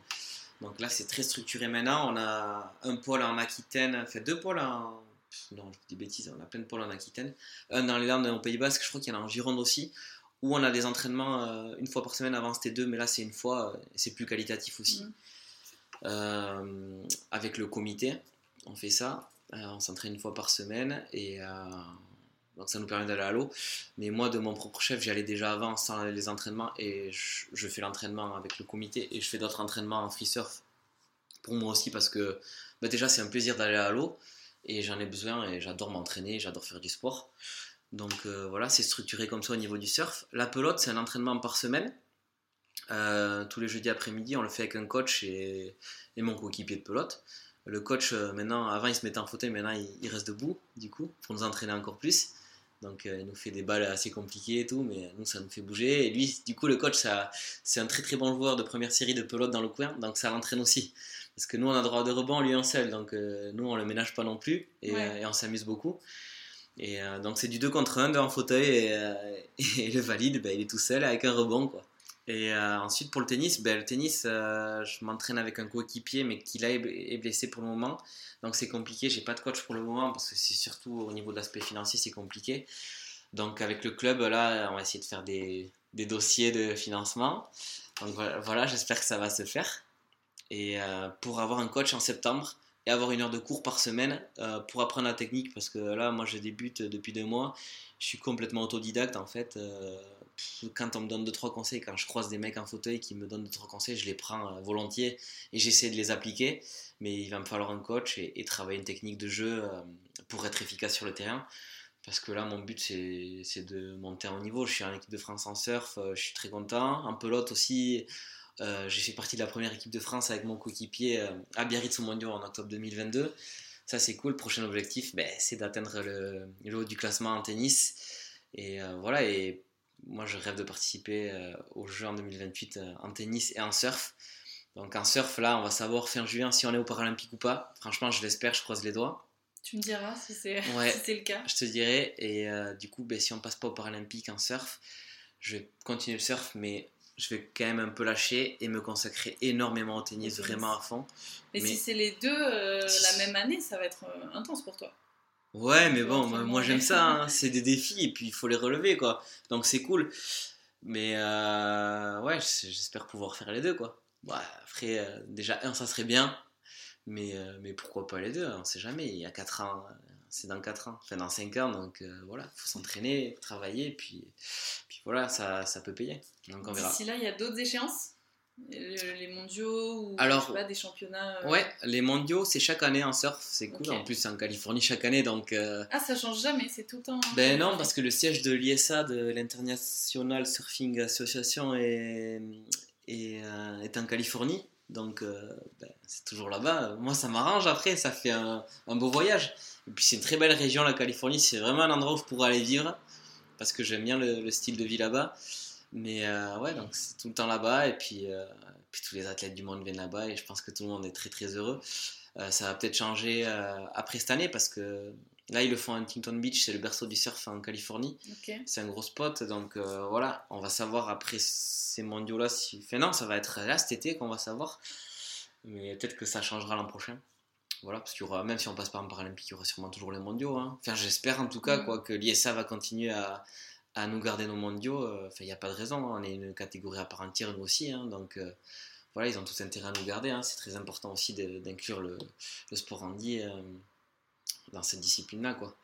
Donc là, c'est très structuré maintenant. On a un pôle en Aquitaine, enfin deux pôles en. Non, je dis bêtises, on a plein de pôles en Aquitaine. Un dans les Landes, au Pays Basque, je crois qu'il y en a en Gironde aussi, où on a des entraînements euh, une fois par semaine. Avant, c'était deux, mais là, c'est une fois, et c'est plus qualitatif aussi. Mmh. Euh, avec le comité, on fait ça. Euh, on s'entraîne une fois par semaine et donc ça nous permet d'aller à l'eau. Mais moi, de mon propre chef, j'y allais déjà avant sans les entraînements et je, fais l'entraînement avec le comité et je fais d'autres entraînements en free surf pour moi aussi parce que bah, déjà c'est un plaisir d'aller à l'eau et j'en ai besoin et j'adore m'entraîner, j'adore faire du sport. Donc euh, voilà, c'est structuré comme ça au niveau du surf. La pelote, c'est un entraînement par semaine. Euh, tous les jeudis après-midi, on le fait avec un coach et, mon coéquipier de pelote. Le coach, euh, maintenant, avant il se mettait en fauteuil, maintenant il, il, reste debout, du coup, pour nous entraîner encore plus. Donc euh, il nous fait des balles assez compliquées et tout, mais nous ça nous fait bouger. Et lui, du coup, le coach, c'est un très très bon joueur de première série de pelote dans le coin, donc ça l'entraîne aussi. Parce que nous on a droit de rebond, lui un seul, donc euh, nous on le ménage pas non plus et, euh, on s'amuse beaucoup. Et donc c'est du 2 contre 1, 2 en fauteuil et, le valide, ben, il est tout seul avec un rebond quoi. Et ensuite pour le tennis, ben, le tennis, je m'entraîne avec un coéquipier mais qui là est blessé pour le moment. Donc c'est compliqué, j'ai pas de coach pour le moment parce que c'est surtout au niveau de l'aspect financier, c'est compliqué. Donc avec le club, là, on va essayer de faire des, des dossiers de financement. Donc voilà, j'espère que ça va se faire. Et euh, pour avoir un coach en septembre et avoir une heure de cours par semaine euh, pour apprendre la technique, parce que là, moi, je débute depuis deux mois, je suis complètement autodidacte en fait. Quand on me donne deux trois conseils, quand je croise des mecs en fauteuil qui me donnent deux trois conseils, je les prends euh, volontiers et j'essaie de les appliquer. Mais il va me falloir un coach et, travailler une technique de jeu euh, pour être efficace sur le terrain. Parce que là, mon but, c'est de monter en niveau. Je suis en équipe de France en surf, euh, je suis très content. En pelote aussi, j'ai fait partie de la première équipe de France avec mon coéquipier à Biarritz au Mondial en octobre 2022. Ça, c'est cool. Prochain objectif, ben, c'est d'atteindre le, le, haut du classement en tennis. Et voilà, moi, je rêve de participer euh, aux Jeux en 2028 euh, en tennis et en surf. Donc en surf, là, on va savoir fin juin si on est au Paralympique ou pas. Franchement, je l'espère, je croise les doigts. Tu me diras si c'est le cas. Je te dirai. Et euh, du coup, ben, si on passe pas au Paralympique en surf, je vais continuer le surf, mais je vais quand même un peu lâcher et me consacrer énormément au tennis, vraiment à fond. mais... si c'est les deux la même année, ça va être intense pour toi. Ouais, mais bon, moi, j'aime ça, hein. c'est des défis et puis il faut les relever quoi. Donc c'est cool. Mais euh, ouais, j'espère pouvoir faire les deux quoi. Bah, après, euh, déjà un, ça serait bien, mais, euh, mais pourquoi pas les deux On sait jamais. Il y a 4 ans, c'est dans 4 ans, enfin dans 5 ans, donc voilà, il faut s'entraîner, travailler, puis, puis voilà, ça, ça peut payer. Donc on verra. D'ici là, il y a d'autres échéances? Les mondiaux ou Alors, des championnats euh, Ouais, les mondiaux, c'est chaque année en surf, c'est cool. En plus, c'est en Californie chaque année, donc. Euh, ah, ça change jamais, c'est tout le temps. Ben non, parce que le siège de l'ISA, de l'International Surfing Association, est, est, euh, est en Californie. Donc, ben, c'est toujours là-bas. Moi, ça m'arrange après, ça fait un, un, beau voyage. Et puis, c'est une très belle région, la Californie. C'est vraiment un endroit où je pourrais aller vivre, parce que j'aime bien le, le, style de vie là-bas. Mais euh, ouais, donc c'est tout le temps là-bas et puis, euh, puis tous les athlètes du monde viennent là-bas et je pense que tout le monde est très très heureux. Euh, ça va peut-être changer après cette année parce que là ils le font à Huntington Beach, c'est le berceau du surf en Californie. C'est un gros spot donc voilà, on va savoir après ces mondiaux là si. Enfin non, ça va être là cet été qu'on va savoir. Mais peut-être que ça changera l'an prochain voilà, parce qu'il y aura, même si on passe par un Paralympique, il y aura sûrement toujours les mondiaux. Hein. Enfin, j'espère en tout cas mm. quoi, que l'ISA va continuer à, à nous garder nos mondiaux, euh, il n'y a pas de raison, hein. on est une catégorie à part entière nous aussi, hein. donc euh, voilà, ils ont tout intérêt à nous garder, hein. c'est très important aussi d'inclure le, sport handi euh, dans cette discipline-là, quoi.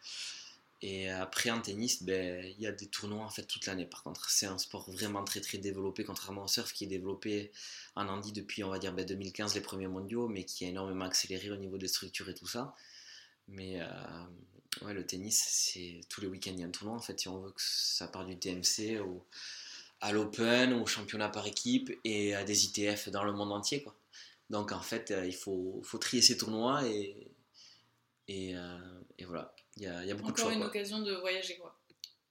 Et après en tennis, ben, il y a des tournois en fait toute l'année. Par contre, c'est un sport vraiment très très développé, contrairement au surf qui est développé en handi depuis on va dire 2015 ben, les premiers mondiaux, mais qui a énormément accéléré au niveau des structures et tout ça. Mais Ouais, le tennis, c'est tous les week-ends il y a un tournoi en fait, si on veut que ça part du TMC au, à l'Open, au championnat par équipe et à des ITF dans le monde entier quoi. Donc en fait, il faut, faut trier ces tournois et, et, et voilà. Il y a, y a beaucoup Encore de choix. une quoi. occasion de voyager, quoi.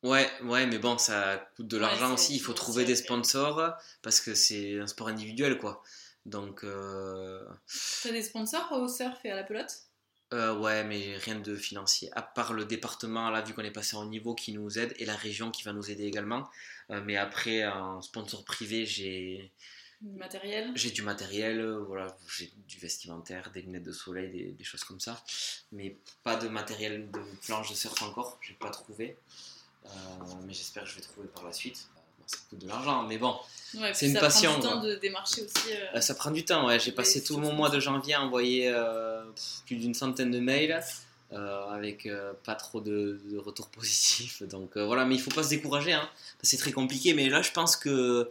Ouais, ouais, mais bon, ça coûte de l'argent aussi. Il faut trouver des sponsors parce que c'est un sport individuel, quoi. Donc, euh, T'as des sponsors au surf et à la pelote? Euh, ouais, mais rien de financier. À part le département, là, vu qu'on est passé en niveau, qui nous aide, et la région qui va nous aider également. Euh, mais après, en sponsor privé, j'ai Du matériel j'ai du matériel, euh, voilà, j'ai du vestimentaire, des lunettes de soleil, des, des choses comme ça. Mais pas de matériel de planche de surf encore, j'ai pas trouvé. Euh, mais j'espère que je vais trouver par la suite. Ça coûte de l'argent, mais bon. Ouais, C'est une ça prend passion, du temps quoi. de démarcher aussi. euh, Euh, ça prend du temps, ouais. J'ai passé tout mon mois de ça. janvier à envoyer euh, plus d'une centaine de mails euh, avec pas trop de, de retours positifs. Donc voilà, mais il faut pas se décourager, hein. c'est très compliqué. Mais là, je pense que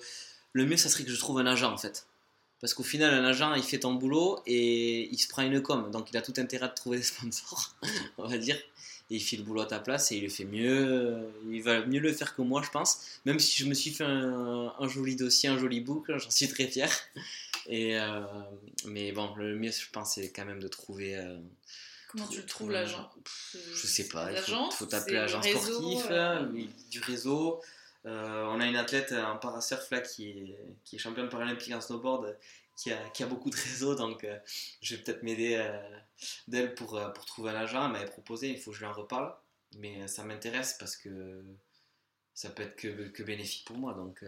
le mieux, ça serait que je trouve un agent en fait. Parce qu'au final, un agent, il fait ton boulot et il se prend une com. Donc il a tout intérêt à te trouver des sponsors, on va dire. Il fait le boulot à ta place et il le fait mieux. Il va mieux le faire que moi, je pense. Même si je me suis fait un, un joli dossier, un joli book, j'en suis très fier. Et euh, mais bon, le mieux, je pense, c'est quand même de trouver. euh, Comment tu le trouves, l'agent? Je sais pas. Il faut, faut t'appeler le agent sportif, euh, du réseau. Euh, on a une athlète en parasurf là qui est, qui est championne paralympique en snowboard qui a, qui a beaucoup de réseaux donc euh, je vais peut-être m'aider euh, d'elle pour, euh, pour trouver un agent. Elle m'avait proposé, il faut que je lui en reparle. Mais ça m'intéresse parce que ça peut être que, que bénéfique pour moi. Donc,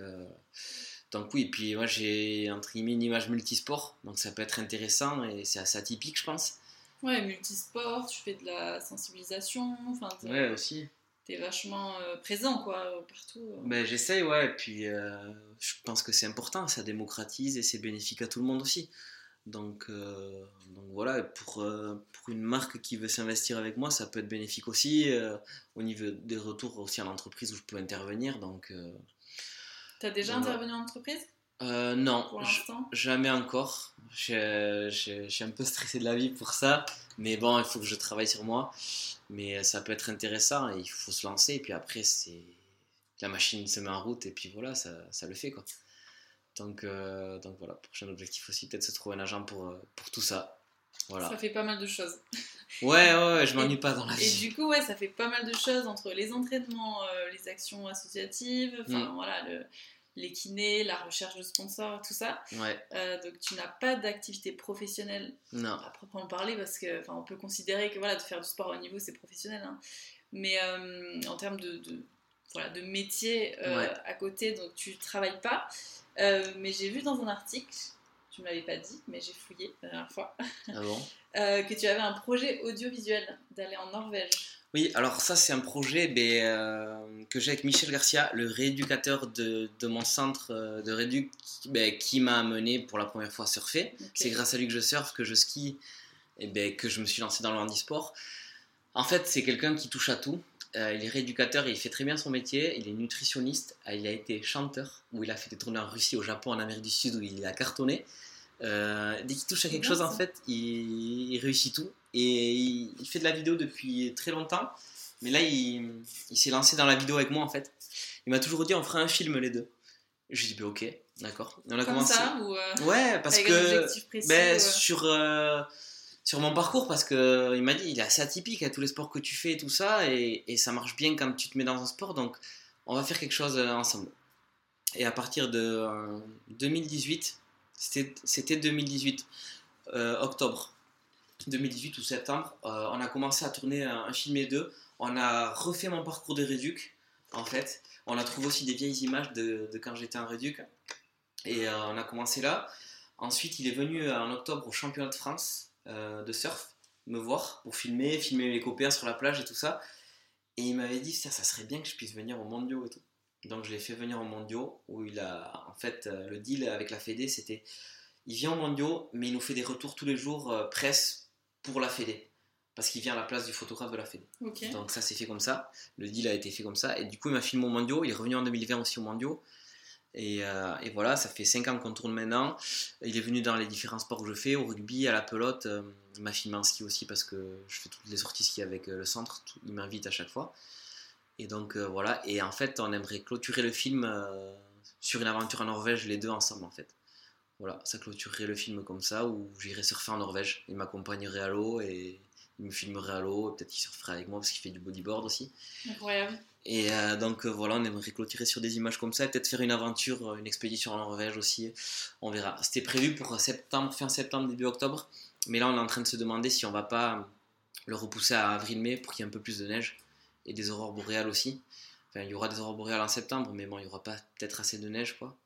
donc oui, et puis moi j'ai entre guillemets une image multisport, donc ça peut être intéressant et c'est assez atypique je pense. Ouais, multisport, tu fais de la sensibilisation, enfin, Ouais aussi. T'es vachement euh, présent, quoi, euh, partout. euh. Ben, j'essaye, ouais, et puis euh, je pense que c'est important, ça démocratise et c'est bénéfique à tout le monde aussi. Donc, euh, donc voilà, pour, euh, pour une marque qui veut s'investir avec moi, ça peut être bénéfique aussi, au niveau des retours aussi à l'entreprise où je peux intervenir. Donc, T'as déjà intervenu en entreprise? Euh, non, jamais encore. Je suis un peu stressé de la vie pour ça, mais bon, il faut que je travaille sur moi. Mais ça peut être intéressant et il faut se lancer, et puis après, c'est la machine se met en route, et puis voilà, ça, ça le fait quoi. Donc, euh, donc voilà, prochain objectif aussi, peut-être se trouver un agent pour, euh, pour tout ça. Voilà. Ça fait pas mal de choses. Ouais, ouais, ouais, je m'ennuie pas dans la Et vie. du coup, ouais, ça fait pas mal de choses entre les entraînements, euh, les actions associatives, enfin Mm. voilà, le- les kinés, la recherche de sponsors, tout ça. Ouais, Euh, donc tu n'as pas d'activité professionnelle non. à proprement parler parce que on peut considérer que voilà de faire du sport au niveau c'est professionnel hein. mais euh, en termes de, de- voilà de métier euh, Ouais. à côté donc tu travailles pas mais j'ai vu dans un article tu me l'avais pas dit mais j'ai fouillé la dernière fois Ah bon? que tu avais un projet audiovisuel d'aller en Norvège Oui, alors ça c'est un projet ben, euh, que j'ai avec Michel Garcia, le rééducateur de, de mon centre euh, de rééduc qui, ben, qui m'a amené pour la première fois à surfer. C'est grâce à lui que je surfe, que je skie et ben, que je me suis lancé dans le handisport. En fait, c'est quelqu'un qui touche à tout. Euh, il est rééducateur et il fait très bien son métier. Il est nutritionniste. Il a été chanteur, où il a fait des tournées en Russie, au Japon, en Amérique du Sud, où il a cartonné. Dès qu'il touche à quelque chose, en fait, il, il réussit tout. Et il, il fait de la vidéo depuis très longtemps. Mais là, il, il s'est lancé dans la vidéo avec moi, en fait. Il m'a toujours dit, on fera un film, les deux. Je lui ai dit, ben, ok, d'accord. Et On a comme commencé. ça ou euh, Ouais, parce avec que un objectif précis ben, ou, euh, sur, euh, sur mon parcours, parce que il m'a dit il est assez atypique à tous les sports que tu fais et tout ça, et, et ça marche bien quand tu te mets dans un sport, donc on va faire quelque chose ensemble. Et à partir de euh, 2018, c'était c'était 2018, euh, octobre 2018 ou septembre, euh, on a commencé à tourner un, film et deux. On a refait mon parcours de réduc, en fait. On a trouvé aussi des vieilles images de, quand j'étais en réduc. Et euh, on a commencé là. Ensuite, il est venu euh, en octobre au championnat de France de surf me voir pour filmer, filmer mes copains sur la plage et tout ça. Et il m'avait dit, ça, serait bien que je puisse venir au mondiaux et tout. Donc je l'ai fait venir au mondiaux où il a, en fait, le deal avec la Fédé, c'était, il vient au mondiaux, mais il nous fait des retours tous les jours presse pour la Fédé. Parce qu'il vient à la place du photographe de la Fédé. ok Donc ça s'est fait comme ça. Le deal a été fait comme ça. Et du coup, il m'a filmé au mondiaux. Il est revenu en 2020 aussi au mondiaux. Et, euh, et voilà, ça fait 5 ans qu'on tourne maintenant. Il est venu dans les différents sports que je fais, au rugby, à la pelote. Euh, il m'a filmé en ski aussi parce que je fais toutes les sorties ski avec euh, le centre. Tout- il m'invite à chaque fois. Et donc euh, voilà. Et en fait, on aimerait clôturer le film sur une aventure en Norvège, les deux ensemble en fait. Voilà, ça clôturerait le film comme ça, où j'irais surfer en Norvège. Il m'accompagnerait à l'eau et il me filmerait à l'eau, peut-être qu'il surferait avec moi parce qu'il fait du bodyboard aussi. Incroyable. Et euh, donc euh, voilà, on aimerait clôturer sur des images comme ça, et peut-être faire une aventure, euh, une expédition en Norvège aussi. On verra. C'était prévu pour septembre, fin septembre, début octobre, mais là on est en train de se demander si on va pas le repousser à avril-mai pour qu'il y ait un peu plus de neige et des aurores boréales aussi. Enfin, il y aura des aurores boréales en septembre, mais bon, il n'y aura pas peut-être assez de neige quoi.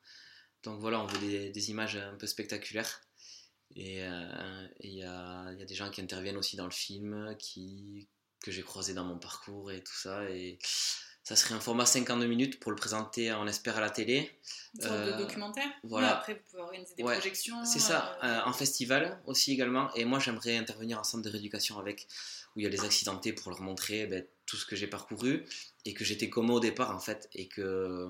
Donc voilà, on veut des, images un peu spectaculaires. Et il y, a, y, a, des gens qui interviennent aussi dans le film, qui, que j'ai croisé dans mon parcours et tout ça. Et ça serait un format 52 minutes pour le présenter, on espère, à la télé. Une sorte de euh, documentaire Voilà. après, vous pouvez organiser des projections. C'est ça, euh, euh, en festival aussi également. Et moi, j'aimerais intervenir en centre de rééducation avec, où il y a les accidentés pour leur montrer ben, tout ce que j'ai parcouru et que j'étais comme au départ, en fait. Et que,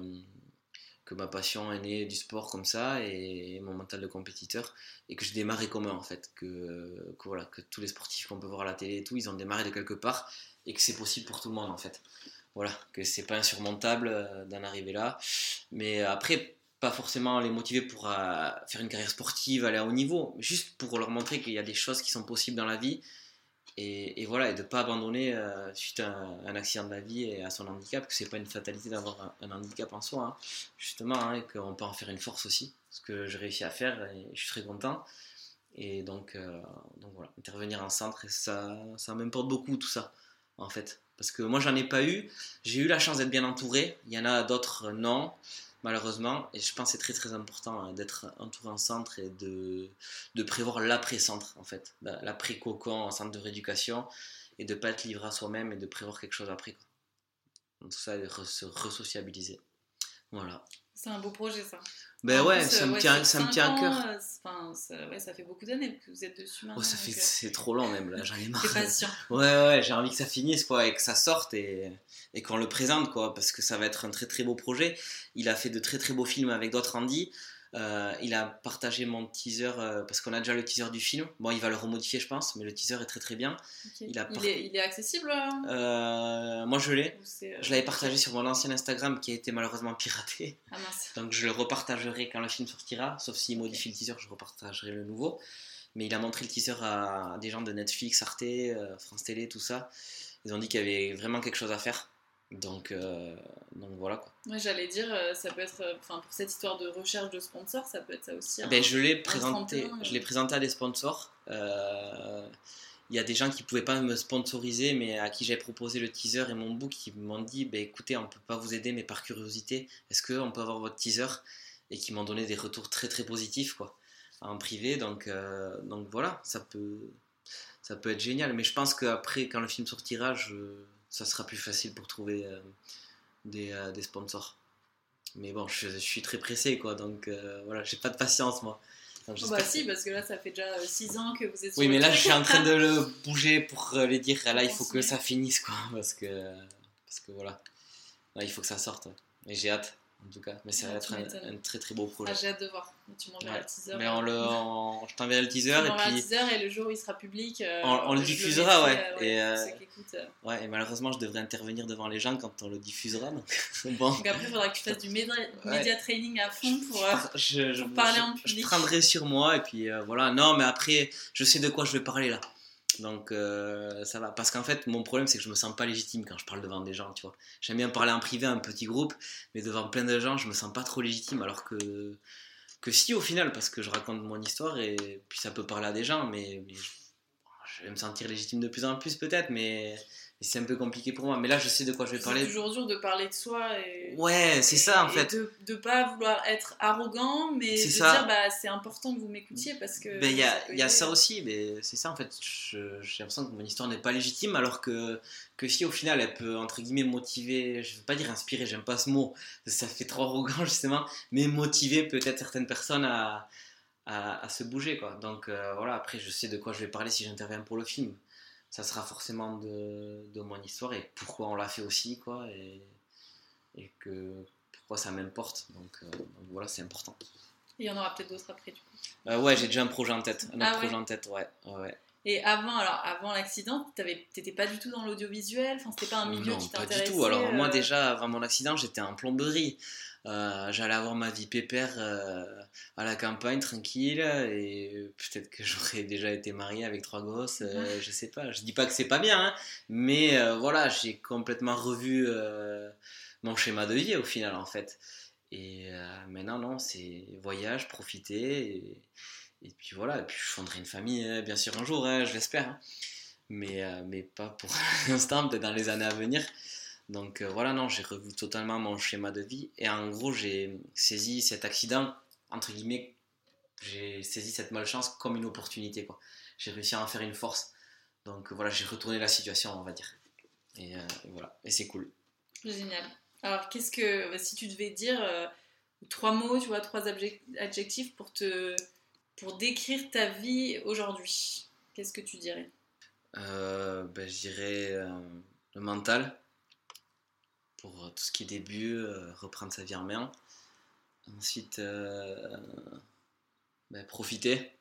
que ma passion est née du sport comme ça et mon mental de compétiteur. Et que je démarrais comme eux, en fait. Que, voilà, que tous les sportifs qu'on peut voir à la télé et tout, ils ont démarré de quelque part et que c'est possible pour tout le monde, en fait voilà, que c'est pas insurmontable euh, d'en arriver là. Mais après, pas forcément les motiver pour euh, faire une carrière sportive, aller à haut niveau, juste pour leur montrer qu'il y a des choses qui sont possibles dans la vie. Et, voilà, et de ne pas abandonner euh, suite à un, accident de la vie et à son handicap, que c'est pas une fatalité d'avoir un, handicap en soi, hein. justement, hein, et qu'on peut en faire une force aussi, ce que j'ai réussi à faire et je suis très content. Et donc, donc voilà, intervenir en centre, ça, ça m'importe beaucoup tout ça, en fait. Parce que moi, j'en ai pas eu. J'ai eu la chance d'être bien entouré. Il y en a d'autres, non, malheureusement. Et je pense que c'est très très important hein, d'être entouré en centre et de, de prévoir l'après-centre, en fait. L'après-cocon en centre de rééducation. Et de ne pas être livré à soi-même et de prévoir quelque chose après. Tout ça, se resociabiliser. Voilà. C'est un beau projet, ça. Ben ouais, ça, me tient, ça me tient à cœur. Euh, enfin, ça, ouais, ça fait beaucoup d'années que vous êtes dessus maintenant. Oh, ça fait, euh, c'est trop long même, là, j'en ai marre. patient. Ouais, ouais, j'ai envie que ça finisse, quoi, et que ça sorte et, et qu'on le présente, quoi, parce que ça va être un très très beau projet. Il a fait de très très beaux films avec d'autres Andy. Euh, il a partagé mon teaser euh, parce qu'on a déjà le teaser du film. Bon, il va le remodifier, je pense, mais le teaser est très très bien. Il, est, accessible euh, Moi, je l'ai. Je l'avais partagé sur mon ancien Instagram qui a été malheureusement piraté. Ah, mince. Donc, je le repartagerai quand le film sortira. Sauf s'il modifie le teaser, je repartagerai le nouveau. Mais il a montré le teaser à des gens de Netflix, Arte, France Télé, tout ça. Ils ont dit qu'il y avait vraiment quelque chose à faire. Donc, euh, donc voilà quoi. Moi j'allais dire, euh, ça peut être, euh, enfin pour cette histoire de recherche de sponsors, ça peut être ça aussi. Ben, je l'ai présenté, je l'ai présenté à des sponsors. Il y a des gens qui pouvaient pas me sponsoriser, mais à qui j'ai proposé le teaser et mon book, qui m'ont dit, ben écoutez, on peut pas vous aider, mais par curiosité, est-ce qu'on peut avoir votre teaser? Et qui m'ont donné des retours très très positifs quoi, en privé. Donc, donc voilà, ça peut, ça peut être génial. Mais je pense qu'après, quand le film sortira, je ça sera plus facile pour trouver euh, des, euh, des, sponsors. Mais bon, je, suis très pressé, quoi, donc euh, voilà, j'ai pas de patience, moi. oh bah si, parce que là, ça fait déjà 6 ans que vous êtes Oui, mais là, je suis en train de le bouger pour les dire, là, il faut que ça finisse, quoi, parce que, parce que voilà, là, il faut que ça sorte. Et j'ai hâte en tout cas. Mais ça va être un, très très beau projet. Ah, j'ai hâte de voir. Tu m'enverras le teaser. Mais on le, je t'enverrai le teaser. et puis... le teaser et le jour où il sera public. Euh, on, le diffusera, ouais. et, euh, euh. ouais, et malheureusement, je devrais intervenir devant les gens quand on le diffusera. Donc, bon. donc après, il faudra que tu fasses du média, training à fond pour, je, parler en public. Je prendrai sur moi et puis voilà. Non, mais après, je sais de quoi je vais parler là. Donc euh, ça va. Parce qu'en fait, mon problème, c'est que je me sens pas légitime quand je parle devant des gens, tu vois. J'aime bien parler en privé, un petit groupe, mais devant plein de gens, je me sens pas trop légitime. Alors que, que si, au final, parce que je raconte mon histoire et puis ça peut parler à des gens, mais je vais me sentir légitime de plus en plus peut-être, mais c'est un peu compliqué pour moi. Mais là, je sais de quoi je vais parler. C'est toujours dur de parler de soi. Et, ouais, c'est ça en fait. De ne pas vouloir être arrogant, mais de dire bah, c'est important que vous m'écoutiez parce que. Ben, il y a, y a ça aussi, mais c'est ça en fait. J'ai l'impression que mon histoire n'est pas légitime, alors que, que si au final elle peut entre guillemets motiver, je ne veux pas dire inspirer, j'aime pas ce mot, ça fait trop arrogant justement, mais motiver peut-être certaines personnes à, à, se bouger quoi. Donc euh, voilà, après je sais de quoi je vais parler si j'interviens pour le film ça sera forcément de, de, mon histoire et pourquoi on l'a fait aussi, quoi, et, et que pourquoi ça m'importe. Donc, euh, voilà, c'est important. il y en aura peut-être d'autres après, du coup. Euh, ouais, j'ai déjà un projet en tête, un autre ah projet en tête, ouais. ouais. Et avant, alors avant l'accident, t'étais pas du tout dans l'audiovisuel? Enfin, c'était pas un milieu qui t'intéressait. Pas du tout. Alors moi déjà avant mon accident, j'étais en plomberie. Euh, j'allais avoir ma vie pépère euh, à la campagne tranquille et peut-être que j'aurais déjà été marié avec trois gosses, euh, je sais pas. Je dis pas que c'est pas bien, hein, mais voilà, j'ai complètement revu mon schéma de vie au final en fait. Et maintenant, non, c'est voyage, profiter et, et, puis voilà. Et puis je fonderai une famille, bien sûr, un jour, hein, je l'espère, mais, mais pas pour l'instant, peut-être dans les années à venir. Donc euh, voilà, non, j'ai revu totalement mon schéma de vie. Et en gros, j'ai saisi cet accident, entre guillemets, j'ai saisi cette malchance comme une opportunité. quoi. J'ai réussi à en faire une force. Donc voilà, j'ai retourné la situation, on va dire. Et, euh, voilà, et c'est cool. Génial. Alors, qu'est-ce que, si tu devais dire euh, trois mots, tu vois, trois adjectifs pour te, pour décrire ta vie aujourd'hui, qu'est-ce que tu dirais? Ben, Je dirais le mental, pour euh, tout ce qui est début, euh, reprendre sa vie en main. Ensuite, euh, ben, profiter,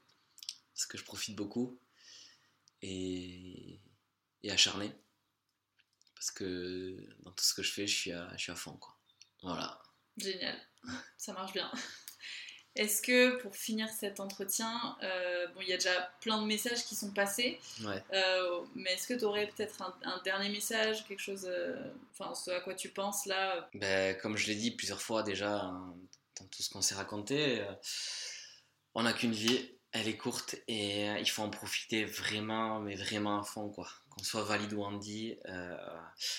parce que je profite beaucoup, et, et acharner, parce que dans tout ce que je fais, je suis à, je suis à fond. Quoi. Voilà. Génial, ça marche bien. Est-ce que pour finir cet entretien, euh, bon, il y a déjà plein de messages qui sont passés, euh, mais est-ce que tu aurais peut-être un, dernier message, quelque chose, euh, enfin, ce à quoi tu penses là ben, Comme je l'ai dit plusieurs fois déjà hein, dans tout ce qu'on s'est raconté, on n'a qu'une vie, elle est courte et il faut en profiter vraiment, mais vraiment à fond, quoi. Qu'on soit valide ou handi,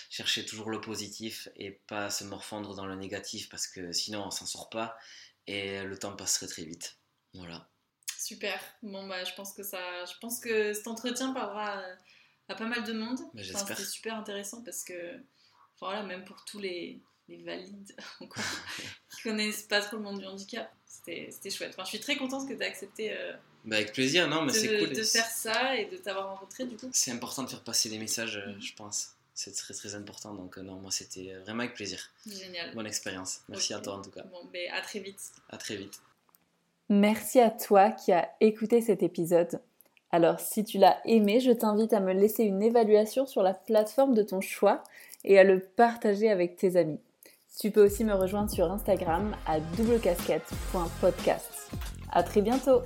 chercher toujours le positif et pas se morfondre dans le négatif parce que sinon on s'en sort pas et le temps passerait très vite. Voilà. Super. Bon, bah, je pense que ça, je pense que cet entretien parlera à, pas mal de monde. Bah, j'espère. C'était super intéressant parce que, voilà, même pour tous les, les valides encore, qui connaissent pas trop le monde du handicap, c'était chouette. Enfin, je suis très contente que tu aies accepté. Euh, bah, avec plaisir, non, mais c'est cool. De faire ça et de t'avoir rencontré du coup. C'est important de faire passer des messages, euh, mm. je pense c'est très très important. Donc euh, non, moi c'était vraiment avec plaisir. Génial. Bonne expérience. Merci à toi en tout cas. Bon, ben, à très vite. À très vite. Merci à toi qui as écouté cet épisode. Alors si tu l'as aimé, je t'invite à me laisser une évaluation sur la plateforme de ton choix et à le partager avec tes amis. Tu peux aussi me rejoindre sur Instagram à doublecasquette.podcast. À très bientôt